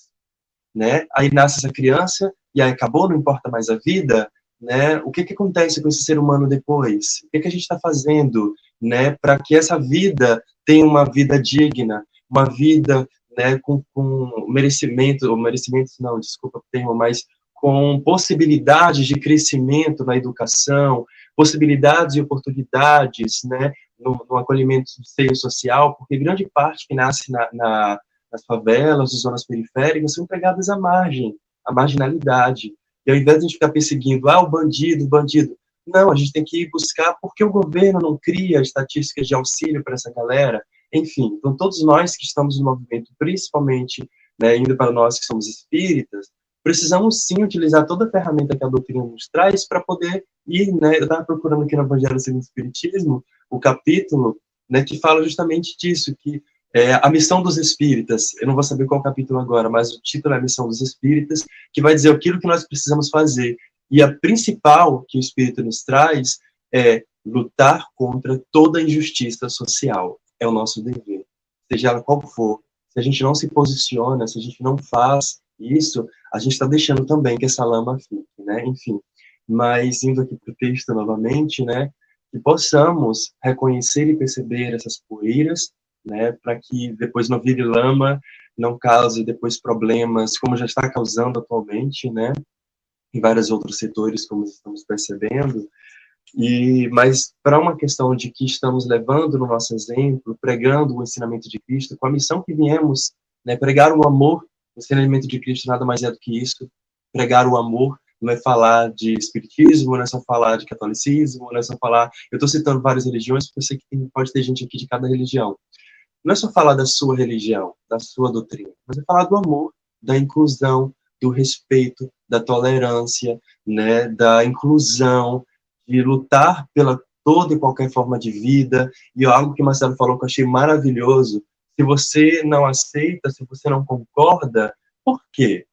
Né? Aí nasce essa criança e aí acabou, não importa mais a vida, né? O que, que acontece com esse ser humano depois? O que, que a gente está fazendo, né, para que essa vida tenha uma vida digna, uma vida né, com, com merecimento, ou merecimento não, desculpa o termo, mas com possibilidades de crescimento na educação, possibilidades e oportunidades, né, no, no acolhimento do seio social, porque grande parte que nasce na, na, nas favelas, nas zonas periféricas, são empregadas à margem, à marginalidade. E ao invés de a gente ficar perseguindo, ah, o bandido, o bandido, não, a gente tem que ir buscar porque o governo não cria estatísticas de auxílio para essa galera, enfim, então todos nós que estamos no movimento, principalmente né, indo para nós que somos espíritas, precisamos sim utilizar toda a ferramenta que a doutrina nos traz para poder ir, né, eu estava procurando aqui no Evangelho segundo o Espiritismo, o capítulo, né, que fala justamente disso, que é, a missão dos espíritas, eu não vou saber qual capítulo agora, mas o título é a missão dos espíritas, que vai dizer aquilo que nós precisamos fazer. E a principal que o espírito nos traz é lutar contra toda injustiça social é o nosso dever, seja ela qual for. Se a gente não se posiciona, se a gente não faz isso, a gente está deixando também que essa lama fique, né? Enfim, mas indo aqui para o texto novamente, né? Que possamos reconhecer e perceber essas poeiras, né? Para que depois não vire lama, não cause depois problemas, como já está causando atualmente, né? Em vários outros setores, como estamos percebendo, e, mas para uma questão de que estamos levando no nosso exemplo, pregando o ensinamento de Cristo, com a missão que viemos, né, pregar o amor, o ensinamento de Cristo nada mais é do que isso, pregar o amor, não é falar de espiritismo, não é só falar de catolicismo, não é só falar. Eu estou citando várias religiões, porque eu sei que pode ter gente aqui de cada religião. Não é só falar da sua religião, da sua doutrina, mas é falar do amor, da inclusão, do respeito, da tolerância, né, da inclusão, de lutar pela toda e qualquer forma de vida. E algo que o Marcelo falou que eu achei maravilhoso: se você não aceita, se você não concorda, por quê?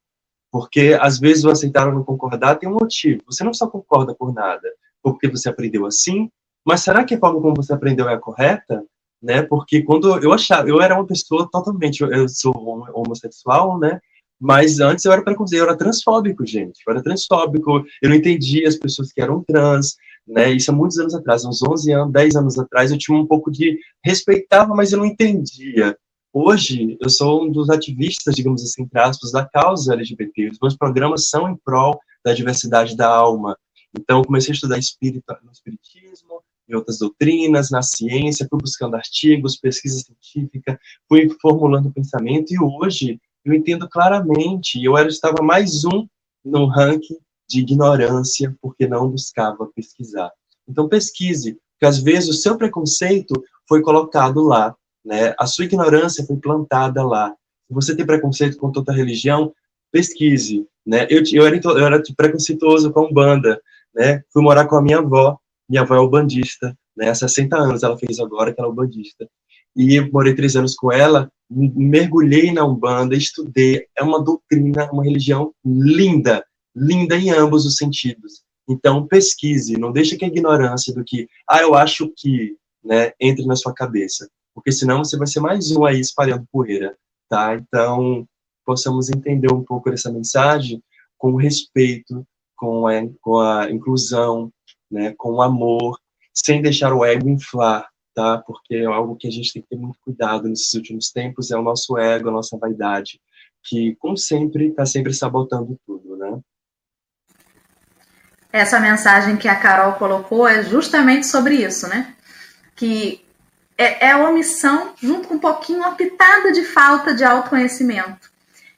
Porque às vezes o aceitar ou não concordar tem um motivo. Você não só concorda por nada, porque você aprendeu assim, mas será que a forma como você aprendeu é a correta? Né? Porque quando eu achava, eu era uma pessoa totalmente, eu sou homossexual, né? Mas antes eu era preconceito, eu era transfóbico, gente. Eu era transfóbico, eu não entendia as pessoas que eram trans, né? Isso há muitos anos atrás, uns 11 anos, 10 anos atrás, eu tinha um pouco de respeitava, mas eu não entendia. Hoje, eu sou um dos ativistas, digamos assim, entre aspas, da causa LGBT. Os meus programas são em prol da diversidade da alma. Então, comecei a estudar espírito, no espiritismo, em outras doutrinas, na ciência, fui buscando artigos, pesquisa científica, fui formulando pensamento e hoje eu entendo claramente, eu era, estava mais um no ranking de ignorância porque não buscava pesquisar. Então pesquise, porque às vezes o seu preconceito foi colocado lá, né? A sua ignorância foi plantada lá. Se você tem preconceito com toda religião, pesquise, né? Eu, eu, era, eu era preconceituoso com banda, né? Fui morar com a minha avó, minha avó é o bandista, né? Há 60 anos ela fez agora que ela é o bandista. E morei três anos com ela, mergulhei na Umbanda, estudei. É uma doutrina, uma religião linda, linda em ambos os sentidos. Então, pesquise, não deixe que a ignorância do que, ah, eu acho que, né, entre na sua cabeça. Porque senão você vai ser mais um aí espalhando poeira, tá? Então, possamos entender um pouco dessa mensagem com respeito, com a, com a inclusão, né, com o amor, sem deixar o ego inflar, tá? Porque é algo que a gente tem que ter muito cuidado nesses últimos tempos, é o nosso ego, a nossa vaidade, que, como sempre, está sempre sabotando tudo, né? Essa mensagem que a Carol colocou é justamente sobre isso, né? Que é, é a omissão, junto com um pouquinho, uma pitada de falta de autoconhecimento.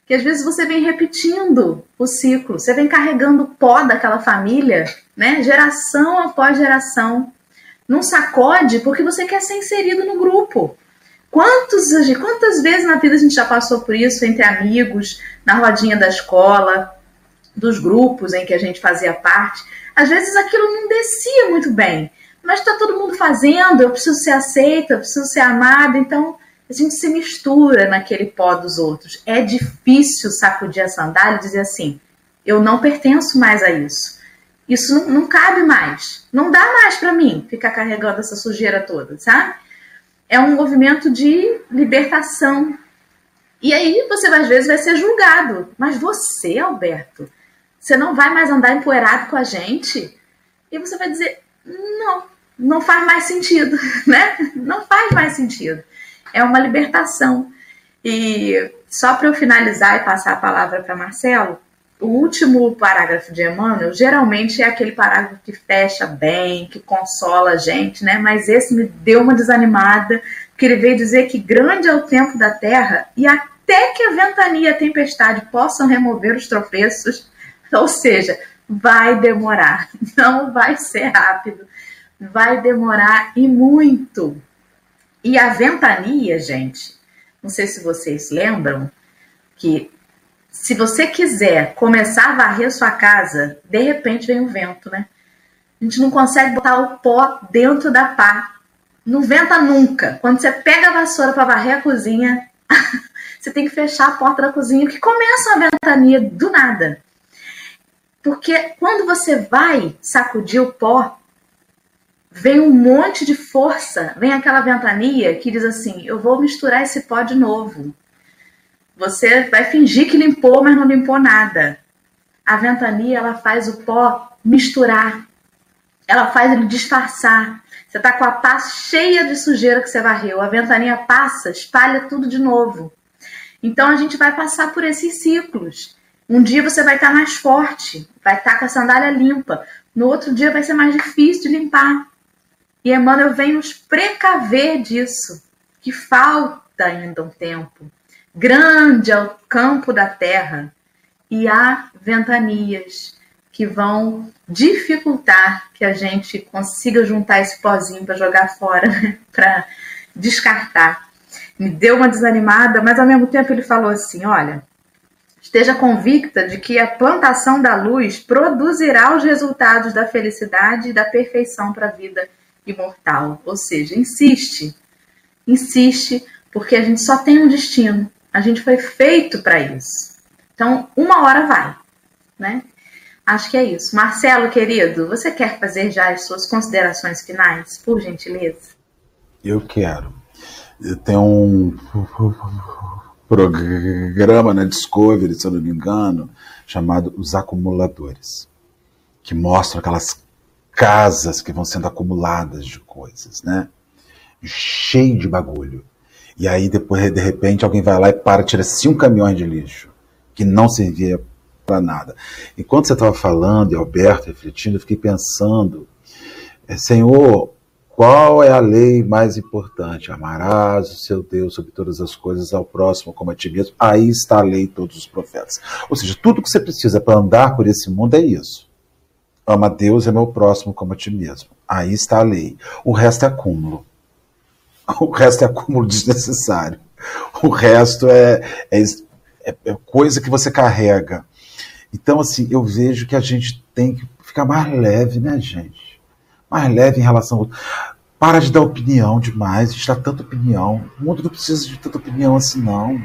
Que às vezes você vem repetindo o ciclo, você vem carregando o pó daquela família, né? Geração após geração não sacode porque você quer ser inserido no grupo. Quantos, quantas vezes na vida a gente já passou por isso entre amigos, na rodinha da escola, dos grupos em que a gente fazia parte? Às vezes aquilo não descia muito bem, mas está todo mundo fazendo, eu preciso ser aceita, eu preciso ser amada, então a gente se mistura naquele pó dos outros. É difícil sacudir a sandália e dizer assim: eu não pertenço mais a isso. Isso não, não cabe mais. Não dá mais para mim ficar carregando essa sujeira toda, sabe? É um movimento de libertação. E aí você às vezes vai ser julgado. Mas você, Alberto, você não vai mais andar empoeirado com a gente? E você vai dizer: não, não faz mais sentido, né? Não faz mais sentido. É uma libertação. E só para eu finalizar e passar a palavra para Marcelo, o último parágrafo de Emmanuel geralmente é aquele parágrafo que fecha bem, que consola a gente, né? Mas esse me deu uma desanimada, porque ele veio dizer que grande é o tempo da terra e até que a ventania e a tempestade possam remover os tropeços, ou seja, vai demorar, não vai ser rápido, vai demorar e muito. E a ventania, gente, não sei se vocês lembram, que se você quiser começar a varrer sua casa, de repente vem o vento, né? A gente não consegue botar o pó dentro da pá. Não venta nunca. Quando você pega a vassoura para varrer a cozinha, você tem que fechar a porta da cozinha, que começa uma ventania do nada. Porque quando você vai sacudir o pó, vem um monte de força, vem aquela ventania que diz assim: eu vou misturar esse pó de novo. Você vai fingir que limpou, mas não limpou nada. A ventania ela faz o pó misturar. Ela faz ele disfarçar. Você está com a pá cheia de sujeira que você varreu. A ventania passa, espalha tudo de novo. Então a gente vai passar por esses ciclos. Um dia você vai estar tá mais forte, vai estar tá com a sandália limpa. No outro dia vai ser mais difícil de limpar. E Emmanuel vem nos precaver disso, que falta ainda um tempo. Grande é o campo da terra, e há ventanias que vão dificultar que a gente consiga juntar esse pozinho para jogar fora, para descartar. Me deu uma desanimada, mas ao mesmo tempo ele falou assim: olha, esteja convicta de que a plantação da luz produzirá os resultados da felicidade e da perfeição para a vida imortal. Ou seja, insiste, insiste, porque a gente só tem um destino. A gente foi feito para isso. Então, uma hora vai, né? Acho que é isso. Marcelo, querido, você quer fazer já as suas considerações finais, por gentileza? Eu quero. Eu tenho um programa na Discovery, se eu não me engano, chamado Os Acumuladores, que mostra aquelas casas que vão sendo acumuladas de coisas, né? Cheio de bagulho. E aí depois, de repente, alguém vai lá e para, tira cinco caminhões de lixo, que não servia para nada. Enquanto você estava falando, e Alberto refletindo, eu fiquei pensando, é, Senhor, qual é a lei mais importante? Amarás o seu Deus sobre todas as coisas, ao próximo como a ti mesmo. Aí está a lei de todos os profetas. Ou seja, tudo que você precisa para andar por esse mundo é isso. Ama a Deus e meu próximo como a ti mesmo. Aí está a lei. O resto é acúmulo. O resto é acúmulo desnecessário. O resto é, é, é, é coisa que você carrega. Então, assim, eu vejo que a gente tem que ficar mais leve, né, gente? mais leve em relação ao Para de dar opinião demais, de dar tanta opinião. O mundo não precisa de tanta opinião assim, não.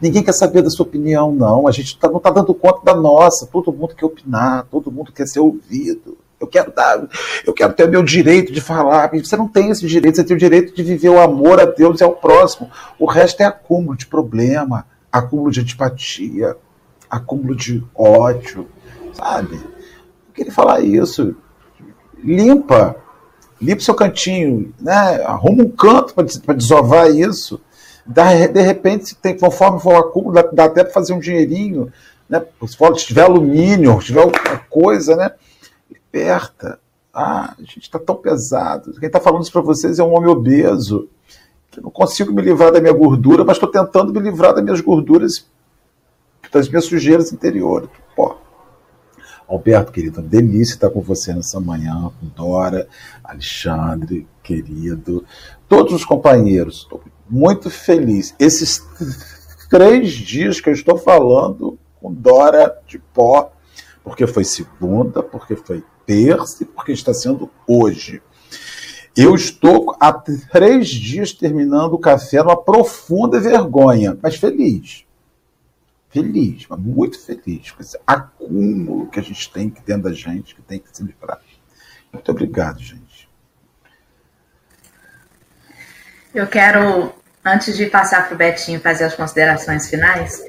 Ninguém quer saber da sua opinião, não. A gente tá, não está dando conta da nossa. Todo mundo quer opinar, todo mundo quer ser ouvido. Eu quero dar, eu quero ter o meu direito de falar. Você não tem esse direito, você tem o direito de viver o amor a Deus e ao próximo. O resto é acúmulo de problema, acúmulo de antipatia, acúmulo de ódio, sabe? Eu queria falar isso limpa, limpa seu cantinho, né? arruma um canto para desovar isso. De repente, tem, conforme for o acúmulo, dá, dá até para fazer um dinheirinho. Né? Se tiver alumínio, se tiver alguma coisa, né? liberta. Ah, a gente está tão pesado. Quem está falando isso para vocês é um homem obeso. Que não consigo me livrar da minha gordura, mas estou tentando me livrar das minhas gorduras, das minhas sujeiras interiores. Pô. Alberto, querido, delícia estar com você nessa manhã, com Dora, Alexandre, querido, todos os companheiros. Estou muito feliz. Esses três dias que eu estou falando com Dora de pó, porque foi segunda, porque foi terça e porque está sendo hoje. Eu estou há três dias terminando o café numa profunda vergonha, mas feliz feliz, mas muito feliz com esse acúmulo que a gente tem dentro da gente, que tem que se livrar. Muito obrigado, gente. Eu quero, antes de passar para o Betinho fazer as considerações finais,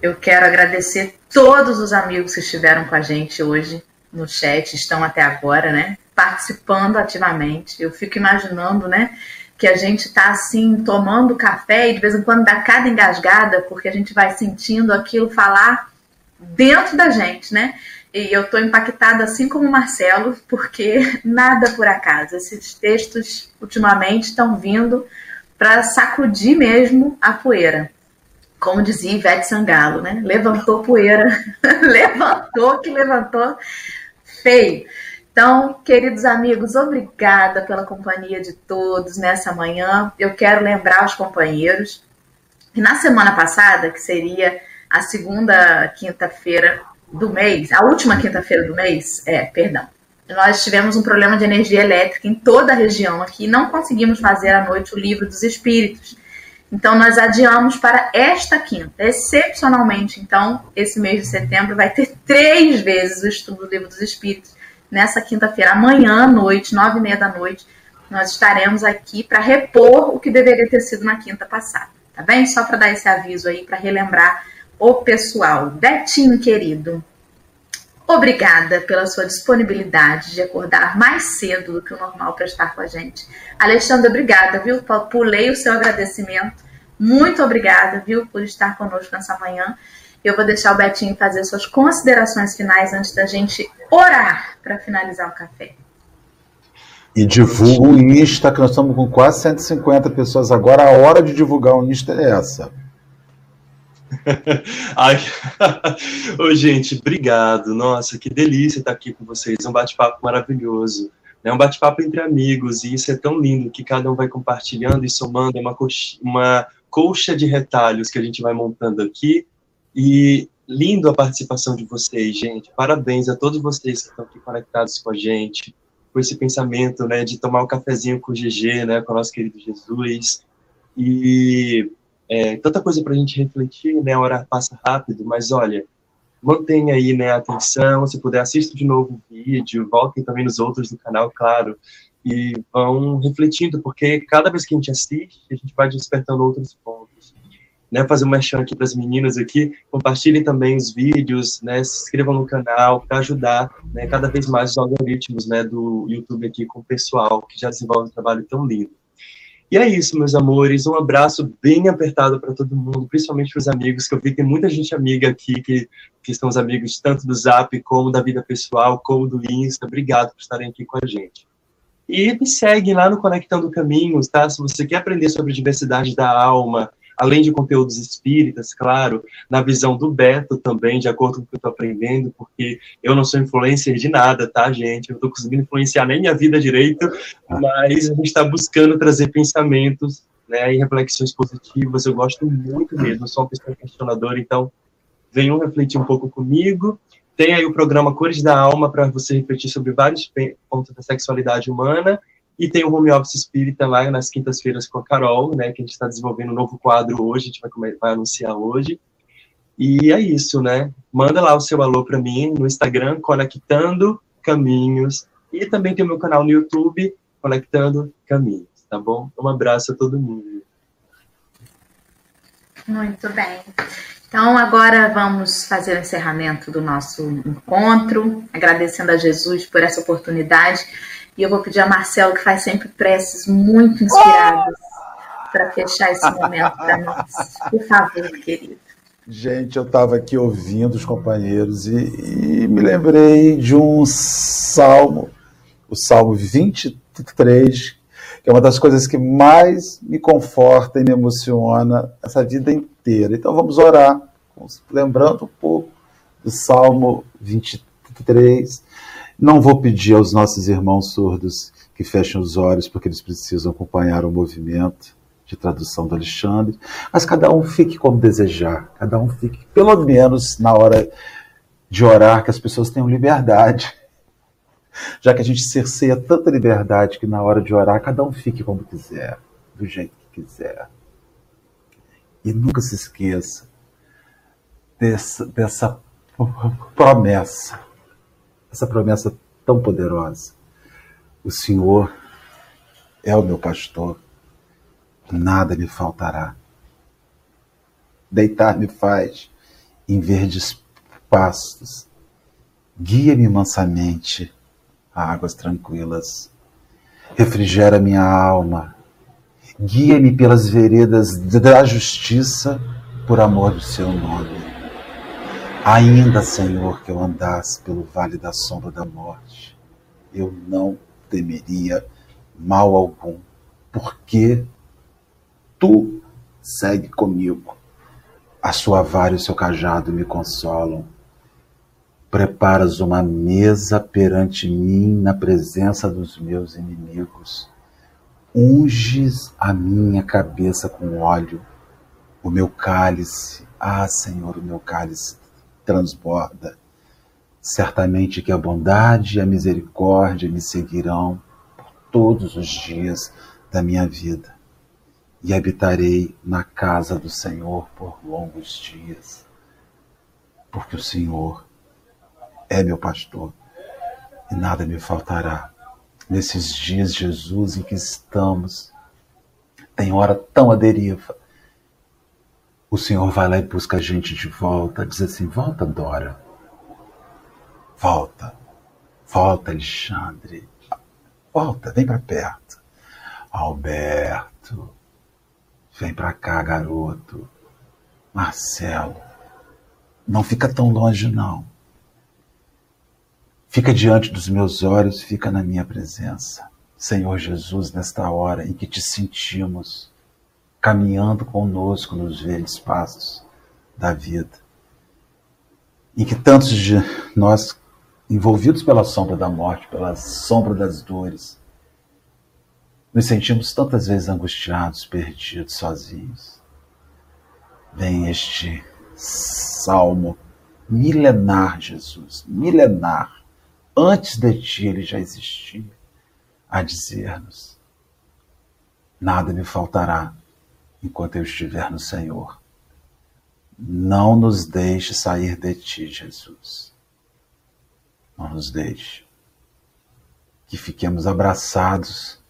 eu quero agradecer todos os amigos que estiveram com a gente hoje no chat, estão até agora, né? Participando ativamente. Eu fico imaginando, né? Que a gente está assim tomando café e de vez em quando dá cada engasgada, porque a gente vai sentindo aquilo falar dentro da gente, né? E eu estou impactada assim como o Marcelo, porque nada por acaso. Esses textos ultimamente estão vindo para sacudir mesmo a poeira. Como dizia Ivete Sangalo, né? Levantou poeira, levantou que levantou feio. Então, queridos amigos, obrigada pela companhia de todos nessa manhã. Eu quero lembrar os companheiros que na semana passada, que seria a segunda quinta-feira do mês, a última quinta-feira do mês, é, perdão, nós tivemos um problema de energia elétrica em toda a região aqui, não conseguimos fazer à noite o livro dos espíritos. Então, nós adiamos para esta quinta. Excepcionalmente, então, esse mês de setembro vai ter três vezes o estudo do livro dos espíritos nessa quinta-feira, amanhã à noite, nove e meia da noite, nós estaremos aqui para repor o que deveria ter sido na quinta passada, tá bem? Só para dar esse aviso aí, para relembrar o pessoal. Betinho, querido, obrigada pela sua disponibilidade de acordar mais cedo do que o normal para estar com a gente. Alexandre, obrigada, viu? Pulei o seu agradecimento. Muito obrigada, viu, por estar conosco nessa manhã. Eu vou deixar o Betinho fazer suas considerações finais antes da gente orar para finalizar o café. E divulga o Insta, que nós estamos com quase 150 pessoas agora. A hora de divulgar o Insta é essa. Ai, Ô, gente, obrigado. Nossa, que delícia estar aqui com vocês. Um bate-papo maravilhoso. É um bate-papo entre amigos e isso é tão lindo que cada um vai compartilhando e somando. É uma coxa, uma colcha de retalhos que a gente vai montando aqui. E lindo a participação de vocês, gente. Parabéns a todos vocês que estão aqui conectados com a gente, com esse pensamento, né, de tomar um cafezinho com o GG, né, com o nosso querido Jesus. E é, tanta coisa para a gente refletir, né? A hora passa rápido, mas olha, mantenha aí né, a atenção. Se puder, assista de novo o vídeo, voltem também nos outros do canal, claro, e vão refletindo, porque cada vez que a gente assiste, a gente vai despertando outros pontos. Né, fazer um merchan aqui para as meninas aqui, compartilhem também os vídeos, né, se inscrevam no canal para ajudar né, cada vez mais os algoritmos né, do YouTube aqui com o pessoal que já desenvolve um trabalho tão lindo. E é isso, meus amores. Um abraço bem apertado para todo mundo, principalmente para os amigos, que eu vi que tem muita gente amiga aqui, que, que são os amigos tanto do Zap, como da vida pessoal, como do Insta. Obrigado por estarem aqui com a gente. E me segue lá no Conectando Caminhos, tá? Se você quer aprender sobre diversidade da alma, além de conteúdos espíritas, claro, na visão do Beto também, de acordo com o que eu estou aprendendo, porque eu não sou influencer de nada, tá, gente? Eu não estou conseguindo influenciar nem minha vida direito, mas a gente está buscando trazer pensamentos né, e reflexões positivas. Eu gosto muito mesmo, sou uma pessoa questionadora, então venham refletir um pouco comigo. Tem aí o programa Cores da Alma para você refletir sobre vários pontos da sexualidade humana e tem o Home Office Espírita lá nas quintas-feiras com a Carol, né, que a gente está desenvolvendo um novo quadro hoje, a gente vai, vai anunciar hoje. E é isso, né? Manda lá o seu alô para mim no Instagram, Conectando Caminhos. E também tem o meu canal no YouTube, Conectando Caminhos, tá bom? Um abraço a todo mundo. Muito bem. Então, agora vamos fazer o encerramento do nosso encontro, agradecendo a Jesus por essa oportunidade e eu vou pedir a Marcelo, que faz sempre preces muito inspiradas, para fechar esse momento para nós. Por favor, querido. Gente, eu estava aqui ouvindo os companheiros e, e, me lembrei de um salmo, o Salmo 23, que é uma das coisas que mais me conforta e me emociona essa vida inteira. Então vamos orar, lembrando um pouco do Salmo 23 não vou pedir aos nossos irmãos surdos que fechem os olhos, porque eles precisam acompanhar o movimento de tradução do Alexandre, mas cada um fique como desejar, cada um fique, pelo menos na hora de orar, que as pessoas tenham liberdade. Já que a gente cerceia tanta liberdade que na hora de orar, cada um fique como quiser, do jeito que quiser. E nunca se esqueça dessa, dessa promessa essa promessa tão poderosa. O Senhor é o meu pastor, nada me faltará. Deitar-me faz em verdes pastos, guia-me mansamente a águas tranquilas, refrigera minha alma, guia-me pelas veredas da justiça por amor do seu nome. Ainda, Senhor, que eu andasse pelo vale da sombra da morte, eu não temeria mal algum, porque tu segue comigo. A sua vara e o seu cajado me consolam. Preparas uma mesa perante mim na presença dos meus inimigos. Unges a minha cabeça com óleo, o meu cálice. Ah, Senhor, o meu cálice transborda. Certamente que a bondade e a misericórdia me seguirão por todos os dias da minha vida, e habitarei na casa do Senhor por longos dias, porque o Senhor é meu pastor e nada me faltará. Nesses dias, Jesus, em que estamos, tem hora tão à deriva, o Senhor vai lá e busca a gente de volta, diz assim: volta, Dora. Volta. Volta, Alexandre. Volta, vem para perto. Alberto. Vem para cá, garoto. Marcelo. Não fica tão longe, não. Fica diante dos meus olhos, fica na minha presença. Senhor Jesus, nesta hora em que te sentimos caminhando conosco nos verdes pastos da vida, em que tantos de nós, envolvidos pela sombra da morte, pela sombra das dores, nos sentimos tantas vezes angustiados, perdidos, sozinhos. Vem este salmo milenar, Jesus, milenar. Antes de ti ele já existia, a dizer-nos: nada me faltará enquanto eu estiver no Senhor. Não nos deixe sair de ti, Jesus. Não nos deixe. Que fiquemos abraçados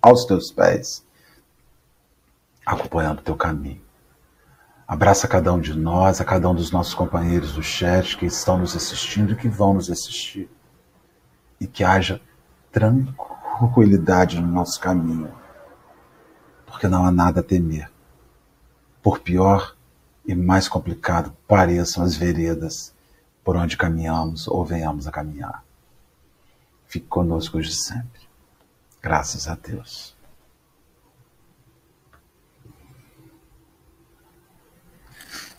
aos teus pés, acompanhando o teu caminho. Abraça cada um de nós, a cada um dos nossos companheiros do chat que estão nos assistindo e que vão nos assistir. E que haja tranquilidade no nosso caminho, porque não há nada a temer. Por pior e mais complicado pareçam as veredas por onde caminhamos ou venhamos a caminhar. Fique conosco hoje sempre. Graças a Deus.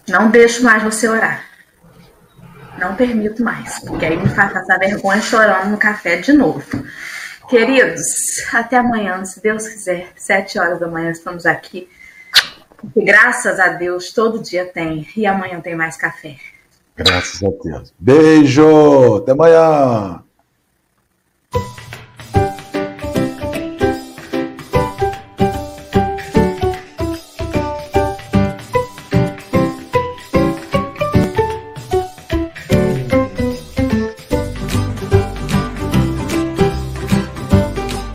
Não deixo mais você orar. Não permito mais, porque aí me faz passar vergonha chorando no café de novo. Queridos, até amanhã, se Deus quiser, sete horas da manhã estamos aqui. Graças a Deus, todo dia tem. E amanhã tem mais café. Graças a Deus. Beijo! Até amanhã!